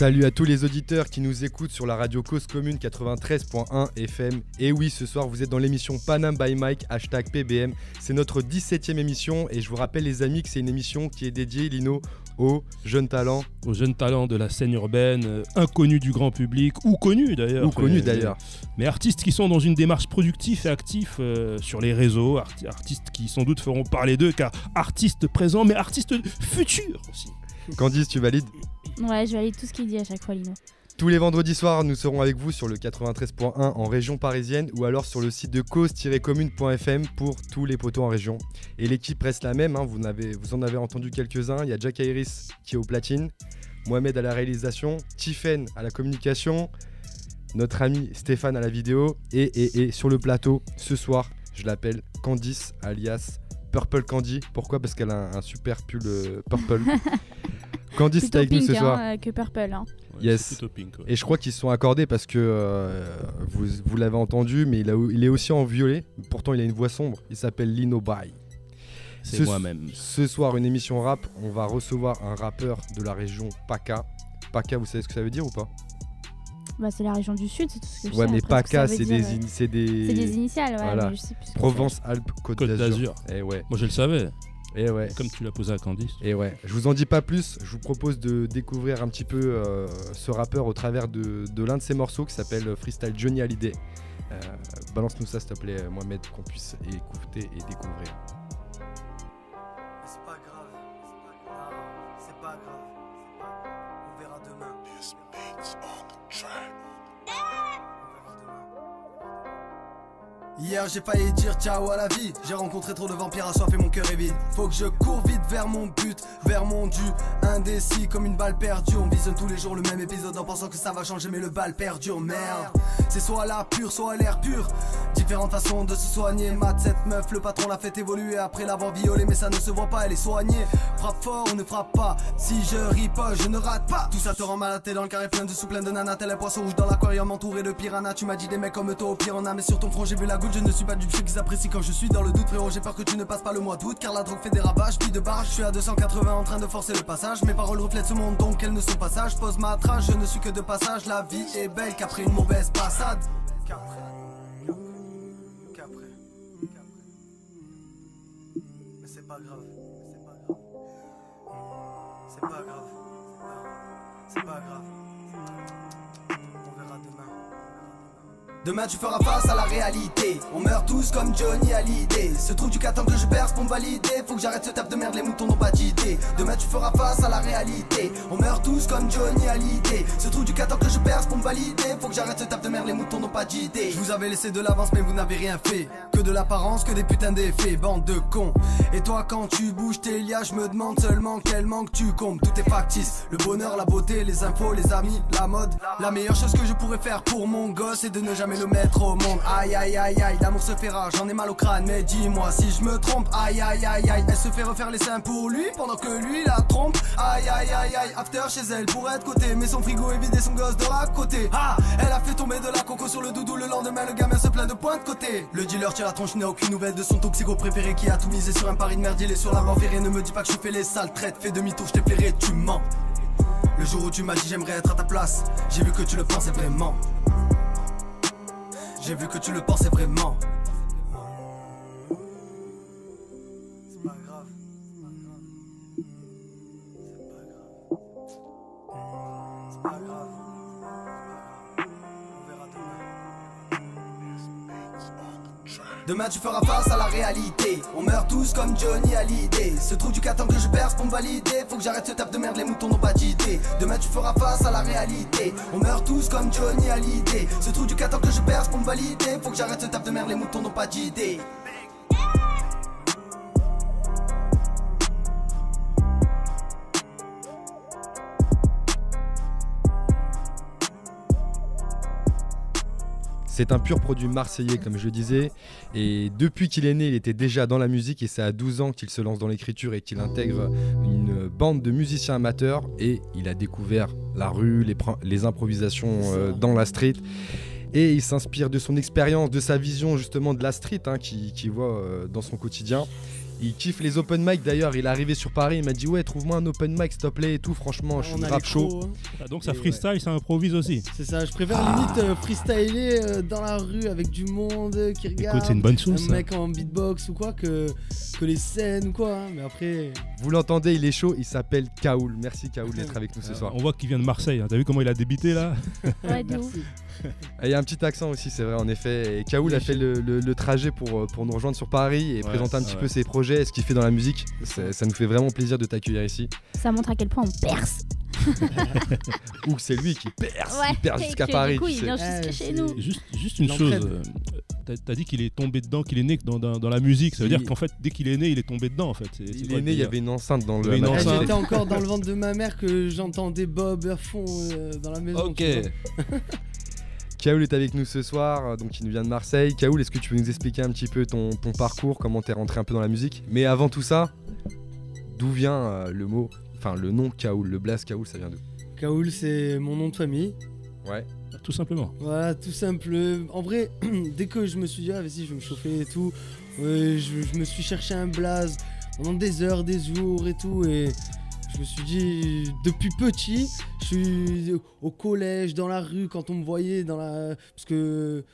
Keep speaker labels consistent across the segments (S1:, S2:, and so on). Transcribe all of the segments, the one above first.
S1: Salut à tous les auditeurs qui nous écoutent sur la radio Cause Commune 93.1 FM. Et oui, ce soir, vous êtes dans l'émission Panam by Mike, hashtag PBM. C'est notre 17e émission et je vous rappelle, les amis, que c'est une émission qui est dédiée, Lino, aux jeunes talents.
S2: Aux jeunes talents de la scène urbaine, euh, inconnus du grand public, ou connus d'ailleurs.
S1: Ou connus
S2: Mais-
S1: d'ailleurs.
S2: Mais artistes qui sont dans une démarche productive et active euh, sur les réseaux, arti- artistes qui sans doute feront parler d'eux, car artistes présents, mais artistes futurs aussi.
S1: Candice, tu valides?
S3: Ouais, je valide tout ce qu'il dit à chaque fois, Lino.
S1: Tous les vendredis soirs, nous serons avec vous sur le 93.1 en région parisienne ou alors sur le site de cause-commune.fm pour tous les poteaux en région. Et l'équipe reste la même, hein, vous, en avez entendu quelques-uns. Il y a Jack Iris qui est au platine, Mohamed à la réalisation, Tiffen à la communication, notre ami Stéphane à la vidéo et, et, et sur le plateau ce soir, je l'appelle Candice alias Purple Candy. Pourquoi? Parce qu'elle a un, un super pull euh, purple. Candice est avec nous ce soir.
S3: hein, euh, que purple. Hein.
S2: Ouais,
S1: Yes.
S2: pink, ouais.
S1: Et je crois qu'ils se sont accordés parce que euh, vous, vous l'avez entendu, mais il, a- il est aussi en violet. Pourtant, il a une voix sombre. Il s'appelle Lino Bay.
S2: C'est
S1: ce-
S2: moi-même.
S1: Ce soir, une émission rap. On va recevoir un rappeur de la région PACA. PACA, vous savez ce que ça veut dire ou pas?
S3: Bah, c'est la région du sud, c'est tout ce que je
S1: Ouais,
S3: sais.
S1: mais PACA,
S3: veut
S1: c'est des,
S3: euh,
S1: in- c'est des...
S3: C'est des initiales, ouais,
S1: Voilà.
S3: mais je sais plus ce que
S1: Provence, Alpes, Côte,
S2: Côte
S1: d'Azur.
S2: d'Azur.
S1: Et ouais,
S2: Moi je le savais,
S1: et ouais.
S2: comme tu l'as posé à Candice.
S1: Et ouais, je vous en dis pas plus, je vous propose de découvrir un petit peu euh, ce rappeur au travers de, de l'un de ses morceaux qui s'appelle Freestyle Johnny Hallyday. Euh, Balance-nous ça s'il te plaît Mohamed, qu'on puisse écouter et découvrir.
S4: Hier j'ai failli dire ciao à la vie. J'ai rencontré trop de vampires assoiffés mon cœur est vide. Faut que je cours vite vers mon but Vers mon dû. Indécis comme une balle perdue. On visionne tous les jours le même épisode En pensant que ça va changer mais le bal perdure. Merde. C'est soit la pure soit l'air pur. Différentes façons de se soigner. Mat cette meuf le patron l'a fait évoluer. Après l'avoir violée mais ça ne se voit pas elle est soignée. Frappe fort ou ne frappe pas. Si je riposte je ne rate pas. Tout ça te rend malade t'es dans le carré plein de sous plein de nanas Tel un poisson rouge dans l'aquarium entouré de piranhas. Tu m'as dit des mecs comme toi au pire en a. Mais sur ton front j'ai vu la goutte Je ne suis pas du ceux qui s'apprécient quand je suis dans le doute Frérot j'ai peur que tu ne passes pas le mois d'août Car la drogue fait des ravages Puis de barrage je suis à 280 en train de forcer le passage Mes paroles reflètent ce monde donc elles ne sont pas sages Pose ma trace je ne suis que de passage La vie est belle qu'après une mauvaise passade. C'est pas grave. C'est pas grave. C'est pas grave. C'est pas grave Demain tu feras face à la réalité. On meurt tous comme Johnny Hallyday. Ce trou du qu'attend que je perce pour me valider. Faut que j'arrête ce tape de merde, les moutons n'ont pas d'idée. Demain tu feras face à la réalité. On meurt tous comme Johnny Hallyday. Ce trou du qu'attend que je perce pour me valider. Faut que j'arrête ce tape de merde, les moutons n'ont pas d'idée. Je vous avais laissé de l'avance mais vous n'avez rien fait. Que de l'apparence, que des putains d'effets. Bande de cons. Et toi quand tu bouges tes liens Je me demande seulement quel manque tu combles. Tout est factice, le bonheur, la beauté, les infos, les amis, la mode. La meilleure chose que je pourrais faire pour mon gosse C'est de ne jamais le mettre au monde. Aïe aïe aïe aïe, l'amour se fait rare, j'en ai mal au crâne. Mais dis-moi si je me trompe Aïe aïe aïe aïe, elle se fait refaire les seins pour lui Pendant que lui la trompe. Aïe aïe aïe aïe, after chez elle pour être côté. Mais son frigo est vidé, son gosse dort à côté. Ah, elle a fait tomber de la coco sur le doudou Le lendemain le gamin se plaint de point de côté. Le dealer tire la tronche, n'a aucune nouvelle de son toxico préféré Qui a tout misé sur un pari de merde, il est sur la ferrée Ne me dis pas que je fais les sales traites, fais demi-tour, je t'ai plairé, tu mens. Le jour où tu m'as dit j'aimerais être à ta place, j'ai vu que tu le pensais vraiment. J'ai vu que tu le pensais vraiment. C'est pas grave. C'est pas grave. On demain. Tu feras face à la réalité. On meurt tous comme Johnny Hallyday. Ce trou du qu'attend que je perce pour me valider. Faut que j'arrête ce tape de merde, les moutons n'ont pas d'idée. Demain tu feras face à la réalité. On meurt tous comme Johnny Hallyday. Ce trou du qu'attend que je perce pour me valider. Faut que j'arrête ce tape de merde, les moutons n'ont pas d'idée
S1: C'est un pur produit marseillais, comme je le disais. Et depuis qu'il est né, il était déjà dans la musique. Et c'est à 12 ans qu'il se lance dans l'écriture et qu'il intègre une bande de musiciens amateurs. Et il a découvert la rue, les, improvisations euh, dans la street. Et il s'inspire de son expérience, de sa vision justement de la street hein, qu'il qu'il voit euh, dans son quotidien. Il kiffe les open mic d'ailleurs. Il est arrivé sur Paris. Il m'a dit Ouais, trouve-moi un open mic, s'il te plaît, et tout. Franchement, je suis
S4: les
S1: chaud.
S4: hein.
S2: Ah, donc ça
S1: Et
S2: freestyle, ça improvise aussi.
S4: C'est ça, je préfère
S1: Ah.
S4: limite euh, freestyler euh, dans la rue avec du monde euh, qui regarde.
S2: Écoute, c'est une bonne
S4: un
S2: chose. ça.
S4: mec en beatbox ou quoi que, que les scènes ou quoi. hein. Mais après,
S1: Vous l'entendez, il est chaud. Il s'appelle Kaoul. Merci Kaoul d'être avec nous ce soir.
S2: On voit qu'il vient de Marseille. hein. T'as vu comment il a débité là?
S3: Ouais, de
S1: Il y a un petit accent aussi, c'est vrai, en effet. Et Kaoul
S4: Oui,
S1: a fait le, le- le trajet pour, euh, pour nous rejoindre sur Paris et
S2: Ouais,
S1: présenter un petit
S2: ouais.
S1: peu ses projets, ce qu'il fait dans la musique. Ça, nous fait vraiment plaisir de t'accueillir ici.
S3: Ça montre à quel point on perce.
S1: Ou c'est lui qui perce,
S3: Ouais.
S1: il perce
S3: et
S1: jusqu'à Paris.
S3: Du coup,
S1: tu
S3: il vient
S4: Ah,
S3: jusqu'à chez nous.
S2: Juste, juste une chose. Euh, T'as dit qu'il est tombé dedans, qu'il est né dans, dans- dans la musique. Ça veut
S1: Il-
S2: dire qu'en fait, dès qu'il est né, il est tombé dedans en fait. C'est
S1: Il est né, il y avait une enceinte dans le.
S2: enceinte.
S4: J'étais encore dans le ventre de ma mère que j'entendais Bob à fond euh, dans la maison.
S2: Ok.
S1: Kaoul est avec nous ce soir, donc il nous vient de Marseille. Kaoul, est-ce que tu peux nous expliquer un petit peu ton, ton parcours, comment t'es rentré un peu dans la musique? Mais avant tout ça, d'où vient euh, le mot, enfin le nom Kaoul, le blaze Kaoul, ça vient d'où?
S4: Kaoul, c'est mon nom de famille.
S1: Ouais.
S2: Tout simplement.
S4: Voilà, tout simple. En vrai, dès que je me suis dit, ah, vas-y, je vais me chauffer et tout, euh, je, je me suis cherché un blaze pendant des heures, des jours et tout. Et je me suis dit, depuis petit, je suis au collège, dans la rue, quand on me voyait dans la. Parce que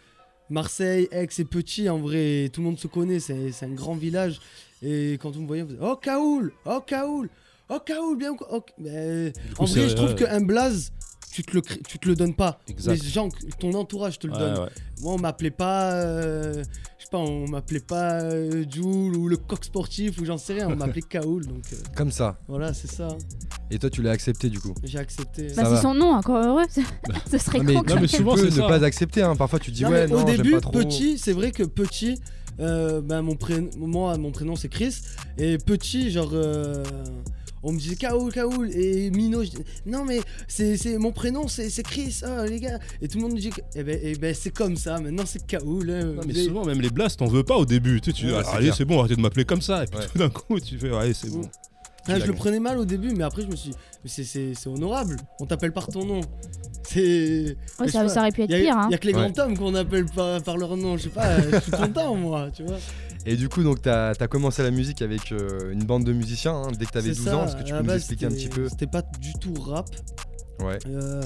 S4: Marseille, Aix, c'est petit en vrai, tout le monde se connaît, c'est un grand village. Et quand on me voyait, on faisait, Oh Kaoul Oh Kaoul Oh Kaoul, bien Oh, mais,
S2: Du
S4: En
S2: coup,
S4: vrai, je trouve
S2: ouais.
S4: qu'un blaze, tu te, le, crées- tu te le donnes pas.
S2: Exact.
S4: Les gens, ton entourage te le
S2: Ouais,
S4: donne.
S2: ouais.
S4: Moi, on m'appelait pas, euh, sais pas, on m'appelait pas euh, Joule ou le coq sportif ou j'en sais rien, on m'appelait Kaoul, donc euh,
S1: Comme ça.
S4: voilà, c'est ça.
S1: Et toi, tu l'as accepté du coup?
S4: J'ai accepté.
S3: Bah, c'est son nom, encore heureux. Ce serait
S1: mais,
S3: con que
S2: non, mais
S1: tu
S2: souvent, c'est
S1: ne
S2: ça.
S1: pas accepter, hein. parfois tu dis
S4: Non,
S1: ouais, non,
S4: au début,
S1: pas trop.
S4: petit, c'est vrai que petit, euh, ben, mon prénom, moi, mon prénom c'est Chris, et petit, genre. On me disait Kaoul, Kaoul, et Mino, je dis, non mais c'est c'est- mon prénom c'est c'est Chris, oh les gars, et tout le monde me dit, que- eh ben, eh ben c'est comme ça, maintenant c'est Kaoul. hein.
S2: Non, mais souvent, même les blasts, t'en veux pas au début. Tu sais, tu dis,
S1: Ouais,
S2: ah,
S1: c'est
S2: allez,
S1: clair.
S2: c'est bon, arrêtez de m'appeler comme ça. Et puis
S1: Ouais.
S2: tout d'un coup, tu fais, ouais, c'est bon.
S4: Ah, je le prenais mal au début, mais après je me suis dit, mais c'est- c'est c'est honorable, on t'appelle par ton nom. C'est.
S3: Ouais, ça, aurait pu être
S4: y a,
S3: pire. Hein.
S4: y a que les
S1: Ouais.
S4: grands hommes qu'on appelle pas par leur nom, je sais pas, je suis content moi, tu vois.
S1: Et du coup, donc t'as as commencé la musique avec euh, une bande de musiciens hein, dès que t'avais
S4: C'est
S1: 12 ans. Est-ce que tu peux nous expliquer un petit peu
S4: C'était pas du tout rap.
S1: Ouais.
S4: Euh,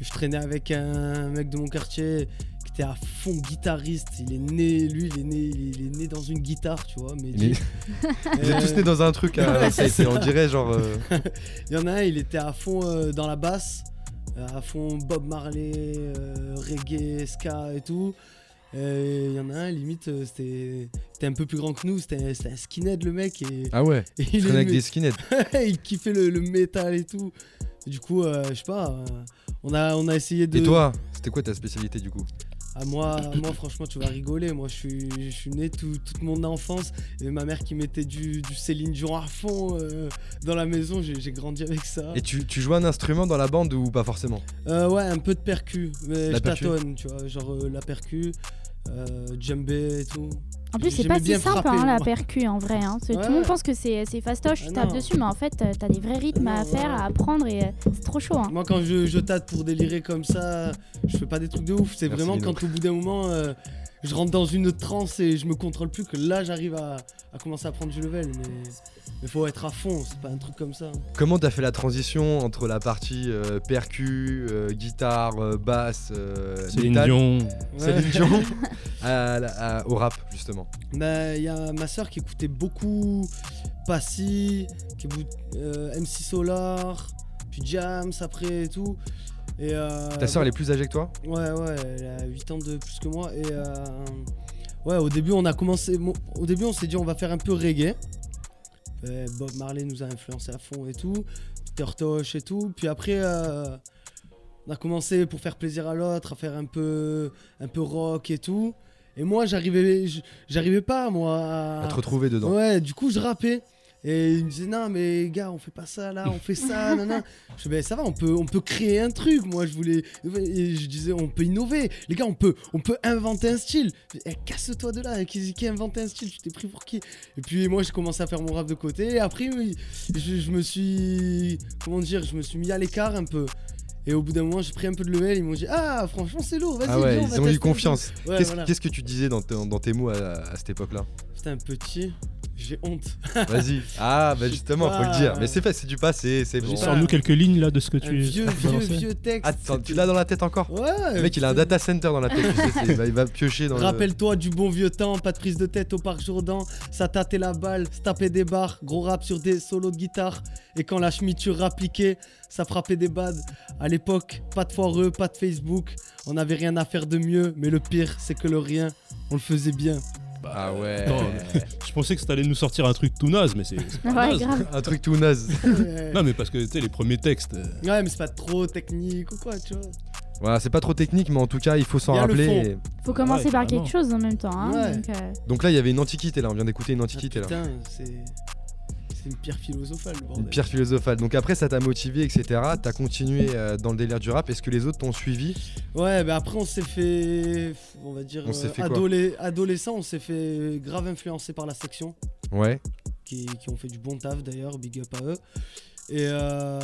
S4: je traînais avec un mec de mon quartier qui était à fond guitariste. Il est né, lui, il est né, il est né dans une guitare, tu vois. Mais
S1: Mais- Vous êtes tous nés dans un truc
S4: c'est-
S1: on dirait genre. euh,
S4: Il y en a un, il était à fond euh, dans la basse, euh, à fond Bob Marley, euh, reggae, ska et tout. Il y en a un, limite, euh, c'était un peu plus grand que nous, c'était un skinhead le mec. Et,
S1: Ah ouais,
S4: et il,
S1: avec des skinheads.
S4: il kiffait le, le métal et tout. Et du coup, euh, je sais pas, euh, on, a, on a essayé de.
S1: Et toi, c'était quoi ta spécialité du coup?
S4: Ah, moi, moi, franchement, tu vas rigoler. Moi, je suis, je suis né tout- toute mon enfance. Et ma mère qui mettait du, du Céline Dion à fond euh, dans la maison. J'ai grandi avec ça.
S1: Et tu, tu jouais un instrument dans la bande ou pas forcément?
S4: Euh, ouais, un peu de percu. Mais
S1: La
S4: je
S1: percu
S4: tâtonne, tu vois. Genre euh, la percu, euh, djembé et tout.
S3: En plus, c'est pas si simple hein, la percu en vrai. Hein.
S4: Ouais,
S3: Tout le monde pense que c'est c'est fastoche,
S4: Ah
S3: tu tapes
S4: non.
S3: dessus, mais en fait, euh, t'as des vrais rythmes à faire,
S4: ouais.
S3: à apprendre et euh, c'est trop chaud. Hein.
S4: Moi, quand je, je tâte pour délirer comme ça, je fais pas des trucs de ouf. C'est vraiment quand au bout d'un moment, euh, je rentre dans une transe et je me contrôle plus que là, j'arrive à, à commencer à prendre du level. Mais il faut être à fond, c'est pas un truc comme ça.
S1: Comment t'as fait la transition entre la partie euh, percu, euh, guitare, euh, basse, euh,
S2: Céline
S1: métal,
S2: Dion.
S1: Céline Dion à la- à- au rap justement
S4: Bah, il y a ma soeur qui écoutait beaucoup Passy, qui euh, MC Solar, puis Jams après et tout. Et, euh,
S1: Ta soeur elle est plus âgée que toi?
S4: Ouais, ouais, elle a 8 ans de plus que moi. Et euh, ouais, au début, on a commencé. Au début, on s'est dit, on va faire un peu reggae. Euh, Bob Marley nous a influencé à fond et tout. Peter Tosh et tout. Puis après, euh, on a commencé pour faire plaisir à l'autre, à faire un peu, un peu rock et tout. Et moi, j'arrivais, j'arrivais pas, moi. à-
S1: À te retrouver dedans
S4: Ouais, du coup, je rappais. Et il me disait, non, mais gars, on fait pas ça là, on fait ça, nan, nan. Je dis, ben ça va, on peut, on peut créer un truc. Moi, je voulais. Et je disais, on peut innover. Les gars, on peut, on peut inventer un style. Eh, Casse-toi de là, qui, qui a inventé un style? Tu t'es pris pour qui? Et puis, moi, j'ai commencé à faire mon rap de côté. Et après, je, je me suis. Comment dire Je me suis mis à l'écart un peu. Et au bout d'un moment, j'ai pris un peu de level. Ils m'ont dit, ah, franchement, c'est lourd, vas-y.
S1: Ah ouais,
S4: viens, on va
S1: ils ont eu confiance.
S4: Ouais,
S1: Qu'est-ce
S4: voilà.
S1: que tu disais dans tes mots à, à cette époque-là?
S4: C'était un petit. J'ai honte.
S1: Vas-y. Ah, bah justement, faut le dire. Mais c'est fait, c'est du passé, c'est bon.
S2: Sors-nous quelques lignes là de ce que
S4: Un
S2: tu
S4: vieux, vieux, vieux texte.
S1: Attends, tu l'as dans la tête encore
S4: Ouais.
S1: Le mec, il a un data center dans la tête. tu sais, c'est- il, va, il va piocher dans le.
S4: Rappelle-toi du bon vieux temps, pas de prise de tête au parc Jourdan, ça tâtait la balle, se tapait des barres, gros rap sur des solos de guitare, et quand la chemiture rappliquait, ça frappait des bads. À l'époque, pas de foireux, pas de Facebook, on n'avait rien à faire de mieux, mais le pire, c'est que le rien, on le faisait bien.
S1: Ah ouais.
S2: Attends, Je pensais que t'allais nous sortir un truc tout naze, mais c'est.
S3: Ouais,
S2: naze.
S3: grave.
S1: Un truc tout naze.
S4: ouais,
S2: Non, mais parce que tu sais, les premiers textes. euh,
S4: mais c'est pas trop technique ou quoi, tu vois.
S1: Voilà, c'est pas trop technique, mais en tout cas, il faut s'en rappeler. et-
S3: Faut commencer par quelque chose en même temps. Hein,
S4: Ouais.
S3: donc, euh,
S1: Donc là, il y avait une antiquité là. On vient d'écouter une
S4: Ah,
S1: antiquité là.
S4: putain, c'est. C'est une pierre philosophale, le bordel.
S1: Une pierre philosophale. Donc après, ça t'a motivé, etc. T'as continué euh, dans le délire du rap. Est-ce que les autres t'ont suivi?
S4: Ouais, bah après on s'est fait, on va dire,
S1: On
S4: euh,
S1: fait quoi?
S4: adolé- adolescent, on s'est fait grave influencer par la section,
S1: Ouais.
S4: qui, qui ont fait du bon taf d'ailleurs, big up à eux. Et euh,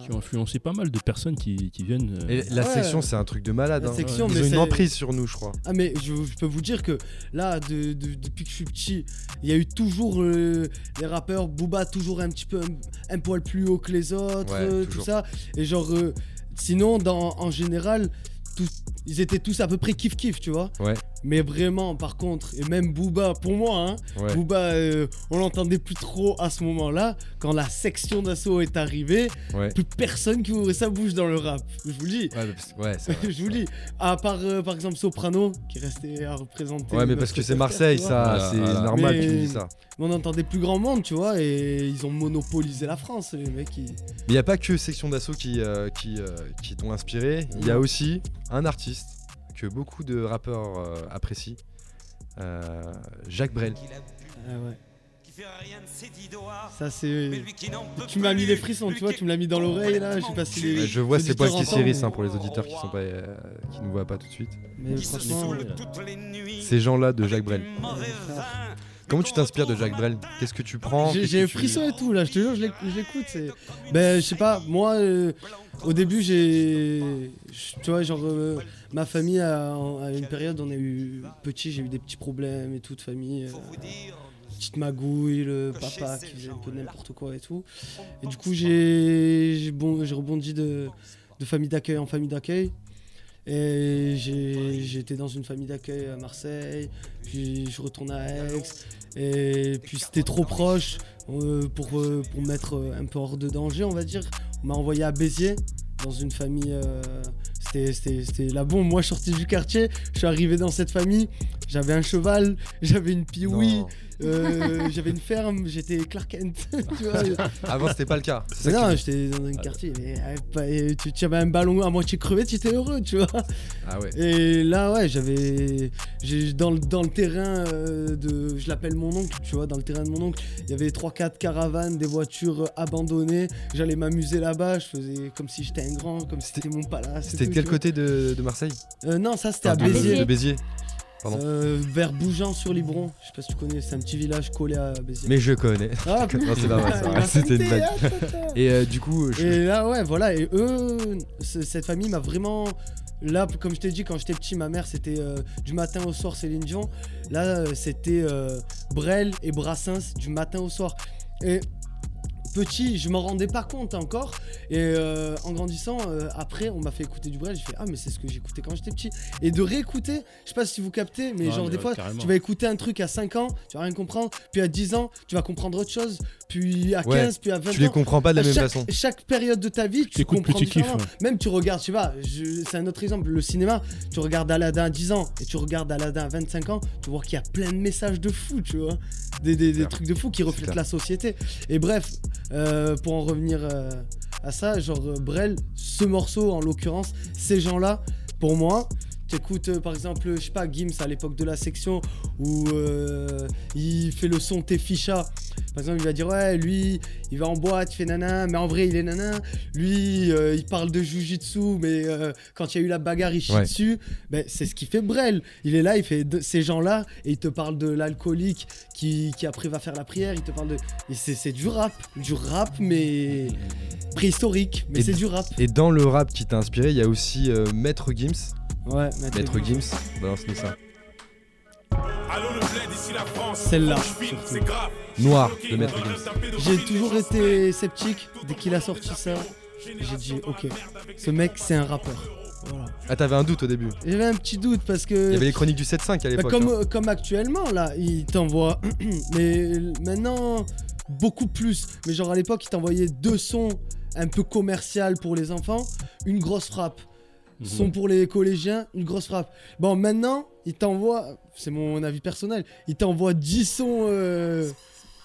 S2: qui ont influencé pas mal de personnes qui, qui viennent. euh,
S1: Et la
S4: Ouais.
S1: section, c'est un truc de malade.
S4: La
S1: hein.
S4: section,
S1: Ils
S4: mais
S1: ont une emprise sur nous, je crois.
S4: ah mais je, je peux vous dire que là, de- de- depuis que je suis petit, il y a eu toujours euh, les rappeurs, Booba toujours un petit peu un, un poil plus haut que les autres,
S1: Ouais,
S4: euh, tout ça. Et genre, euh, sinon, dans, en général, tous- ils étaient tous à peu près kiff kiff, tu vois.
S1: Ouais.
S4: Mais vraiment, par contre, et même Booba, pour moi, hein,
S1: Ouais.
S4: Booba, euh, on l'entendait plus trop à ce moment-là. Quand la section d'assaut est arrivée,
S1: Ouais.
S4: plus personne qui ouvrait sa bouche dans le rap. Je vous le dis.
S1: Ouais, parce- ouais, c'est vrai.
S4: je vous le dis. À part, euh, par exemple, Soprano, qui restait à représenter.
S1: Ouais, mais parce que c'est Marseille, ça,
S2: Voilà,
S1: c'est
S2: voilà.
S1: normal
S4: Mais-
S1: que tu dis ça.
S4: Mais on entendait plus grand monde, tu vois, et ils ont monopolisé la France, les mecs. Ils...
S1: Mais il n'y a pas que Section d'Assaut qui, euh, qui, euh, qui t'ont inspiré. Il y a aussi un artiste que beaucoup de rappeurs euh, apprécient. euh, Jacques Brel.
S4: Ah ouais. Ça, c'est. Tu m'as mis les frissons, tu vois, tu me l'as mis dans l'oreille là. Je sais pas si les.
S1: Je vois c'est Paul
S4: auditeurs
S1: qui
S4: entendent.
S1: hein, pour les auditeurs qui sont pas euh, qui nous voient pas tout de suite.
S4: Mais franchement.
S2: ouais.
S1: Ces gens-là de Jacques Brel. Comment tu t'inspires de Jacques Brel Qu'est-ce que tu prends
S4: J'ai un frisson et tout là, je te jure, je l'éc- je l'écoute. Ben, je sais pas, moi, euh, au début, j'ai. Tu vois, genre, euh, ma famille, à, à une période, on a eu. Petit, j'ai eu des petits problèmes et tout de famille. euh, petite magouille, le papa qui faisait un peu n'importe quoi et tout. Et du coup, j'ai bon, j'ai rebondi de, de famille d'accueil en famille d'accueil. Et été dans une famille d'accueil à Marseille, puis je retourne à Aix. Et puis c'était trop proche euh, pour, euh, pour me mettre un peu hors de danger, on va dire. On m'a envoyé à Béziers, dans une famille. euh, c'était- la bombe. Moi, je sortais du quartier, je suis arrivé dans cette famille. J'avais un cheval, j'avais une
S1: Non.
S4: Euh, j'avais une ferme, j'étais Clark Kent. tu vois.
S1: Avant c'était pas le cas.
S4: Mais non, j'étais dans un quartier, mais euh, tu, tu avais un ballon à moitié crevé, tu étais heureux, tu vois.
S1: Ah ouais.
S4: Et là, ouais, j'avais. Dans, le- dans le terrain euh, de. Je l'appelle mon oncle, tu vois, dans le terrain de mon oncle, il y avait 3-4 caravanes, des voitures abandonnées. J'allais m'amuser là-bas, je faisais comme si j'étais un grand, comme si c'était mon palace.
S1: C'était de quel côté de, de Marseille?
S4: Euh, Non, ça c'était à
S1: Enfin,
S3: À
S1: de-
S4: Béziers.
S1: De Béziers.
S4: Euh, vers Bougeant-sur-Libron. Je sais pas si tu connais, c'est un petit village collé à Béziers.
S1: Mais je connais.
S4: Ah,
S1: Non, c'est pas vrai, ça. C'était une blague.
S4: tata.
S1: Et euh, du coup, je-
S4: Et là, ouais, voilà. Et eux, cette famille m'a vraiment. Là, comme je t'ai dit, quand j'étais petit, ma mère, c'était euh, du matin au soir Céline Dion. Là, euh, c'était Brel et Brassens du matin au soir. Et petit, je m'en rendais pas compte encore. Et euh, en grandissant, euh, après, on m'a fait écouter du Brel. J'ai fait Ah, mais c'est ce que j'écoutais quand j'étais petit. Et de réécouter, je sais pas si vous captez, mais
S2: Ouais,
S4: genre
S2: mais
S4: des
S2: ouais,
S4: fois,
S2: carrément.
S4: tu vas écouter un truc à 5 ans, tu vas rien comprendre. Puis à 10 ans, tu vas comprendre autre chose. Puis à 15,
S1: Ouais,
S4: puis à 20
S1: tu les
S4: ans.
S1: comprends pas de la même
S4: chaque,
S1: façon.
S4: chaque période de ta vie, tu comprends
S2: plus, tu kiffes.
S4: Même tu regardes, pas, je- c'est un autre exemple, le cinéma, tu regardes Aladdin à 10 ans et tu regardes Aladdin à 25 ans, tu vois qu'il y a plein de messages de fou, tu vois. Des, des- des
S1: clair.
S4: trucs de fou qui reflètent la société. Et bref, euh, pour en revenir euh, à ça, genre euh, Brel, ce morceau en l'occurrence, ces gens-là, pour moi, T'écoutes euh, par exemple, je sais pas, Gims à l'époque de la section où euh, il fait le son T'es ficha. Par exemple, il va dire ouais, lui, il va en boîte, il fait nana, mais en vrai, il est nana. Lui, euh, il parle de jujitsu, mais euh, quand il y a eu la bagarre, il chie
S1: Ouais.
S4: dessus. Ben, c'est ce qui fait Brel. Il est là, il fait de- ces gens-là, et il te parle de l'alcoolique qui, qui après va faire la prière. Il te parle de. C'est c'est du rap. Du rap, mais préhistorique. Mais c'est du rap.
S1: Et dans le rap qui t'a inspiré, il y a aussi Maître Gims.
S4: Ouais,
S1: Maître Gims, balance-nous ça.
S4: Celle-là,
S5: c'est grave.
S1: Noir de Maître Gims.
S4: J'ai toujours été sceptique dès qu'il a sorti ça. J'ai dit, ok, ce mec, c'est un rappeur. Voilà.
S1: Ah, t'avais un doute au début.
S4: J'avais un petit doute parce que.
S1: Il y avait les chroniques du 7-5 à
S4: Bah,
S1: l'époque.
S4: comme,
S1: hein.
S4: comme actuellement, là, il t'envoie. mais maintenant, beaucoup plus. Mais genre à l'époque, il t'envoyait deux sons un peu commercial pour les enfants, une grosse frappe.
S2: Mhm.
S4: Son pour les collégiens, une grosse frappe. Bon, maintenant, il t'envoie, c'est mon avis personnel, il t'envoie 10 sons euh,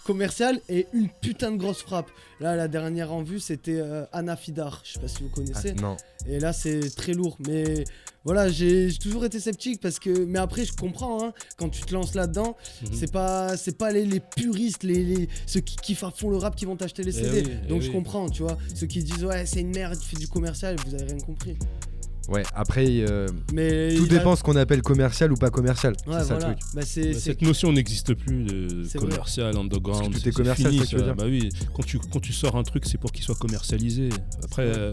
S4: commercial et une putain de grosse frappe. Là, la dernière en vue, c'était euh, Anna Fidar. Je sais pas si vous
S1: Ah,
S4: connaissez.
S1: non.
S4: Et là, c'est très lourd. Mais voilà, j'ai toujours été sceptique parce que. Mais après, je comprends, hein, quand tu te lances là-dedans,
S2: Mhm.
S4: c'est pas, c'est pas les, les puristes, les, les- ceux qui kiffent à fond le rap qui vont t'acheter les
S2: Eh
S4: CD.
S2: eh
S4: Donc je
S2: oui.
S4: comprends, tu vois. Ceux qui disent, ouais, c'est une merde, tu fais du commercial, vous avez rien compris.
S1: Ouais, après, euh,
S4: Mais
S1: tout
S4: a-
S1: dépend ce qu'on appelle commercial ou pas commercial.
S4: Ouais,
S1: c'est ça
S4: voilà.
S1: le truc.
S4: Bah,
S2: Bah, Cette notion n'existe plus de
S4: C'est vrai.
S2: commercial, underground.
S1: Parce que tout est commercial,
S2: fini,
S1: ça que tu veux
S2: Bah oui, quand tu, quand tu sors un truc, c'est pour qu'il soit commercialisé. Après, euh,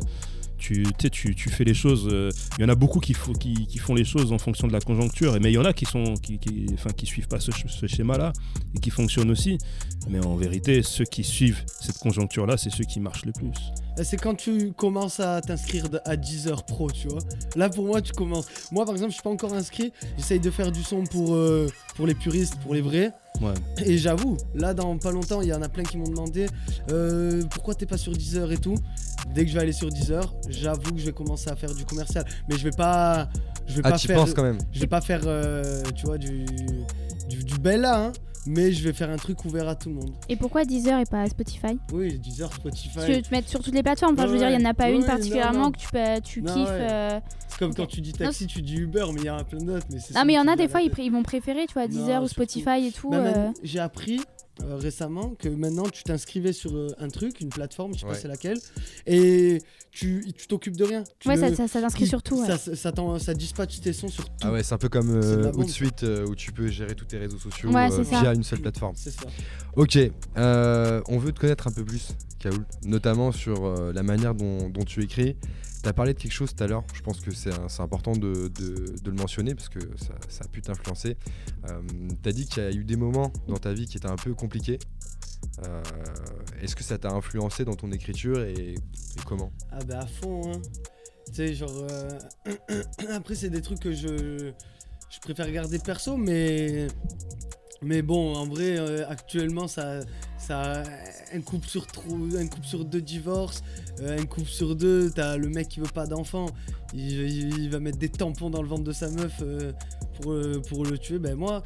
S2: tu, tu, tu, fais les choses. euh, Il y en a beaucoup qui, font- qui, qui font les choses en fonction de la conjoncture, et- mais il y en a qui sont qui, qui, enfin, qui suivent pas ce, sch- ce schéma-là et qui fonctionnent aussi. Mais en vérité, ceux qui suivent cette conjoncture-là, c'est ceux qui marchent le plus.
S4: c'est quand tu commences à t'inscrire à 10 heures pro, tu vois. Là, pour moi, tu commences. Moi, par exemple, je suis pas encore inscrit. J'essaye de faire du son pour, euh, pour les puristes, pour les vrais.
S2: Ouais.
S4: Et j'avoue, là, dans pas longtemps, il y en a plein qui m'ont demandé euh, pourquoi t'es pas sur 10 heures et tout. Dès que je vais aller sur 10 heures, j'avoue que je vais commencer à faire du commercial. Mais je vais pas. Je vais
S1: Ah,
S4: pas
S1: tu
S4: faire.
S1: penses quand même.
S4: Je vais pas faire, euh, tu vois, du, du, du bel là, hein. Mais je vais faire un truc ouvert à tout le monde.
S3: Et pourquoi Deezer et pas Spotify?
S4: Oui, 10 heures Spotify.
S3: Tu te mets sur toutes les plateformes? Enfin, je veux dire, il n'y en a pas
S4: Ouais,
S3: une particulièrement
S4: non, non.
S3: que tu, peux, tu
S4: Non,
S3: kiffes.
S4: ouais.
S3: euh,
S4: C'est comme quand tu dis taxi, tu dis Uber, mais il y en a plein d'autres. Mais
S3: Non, mais il y en a des fois, ils, pr- ils vont préférer, tu vois,
S4: Non,
S3: Deezer ou
S4: surtout.
S3: Spotify et tout.
S4: Bah,
S3: euh,
S4: J'ai appris euh, récemment que maintenant tu t'inscrivais sur euh, un truc, une plateforme, je sais
S1: Ouais.
S4: pas c'est laquelle, et tu tu t'occupes de rien. Tu
S3: Ouais, ça, ça, ça t'inscrit sur tout. ouais.
S4: Ça, ça, ça dispatche tes sons sur tout.
S1: Ah ouais, c'est un peu comme
S4: C'est de la
S1: euh, euh, où tu peux gérer tous tes réseaux sociaux
S3: Ouais,
S1: euh, via une seule plateforme.
S4: C'est ça.
S1: Ok, euh, on veut te connaître un peu plus, Kaoul, notamment sur euh, la manière dont, dont tu écris. Tu as parlé de quelque chose tout à l'heure, je pense que c'est important de, le mentionner parce que ça, a pu t'influencer. tu as dit qu'il y a eu des moments dans ta vie qui étaient un peu compliqués. Euh, Est-ce que ça t'a influencé dans ton écriture et, et comment?
S4: Ah bah à fond, hein. Tu sais, genre... euh, Après, c'est des trucs que je... Je préfère garder perso, mais... Mais bon, en vrai, euh, actuellement, ça... ça un couple sur trop, un couple sur deux divorces, euh, un couple sur deux, t'as le mec qui veut pas d'enfant, il, il- il va mettre des tampons dans le ventre de sa meuf euh, pour, pour le tuer. Ben moi,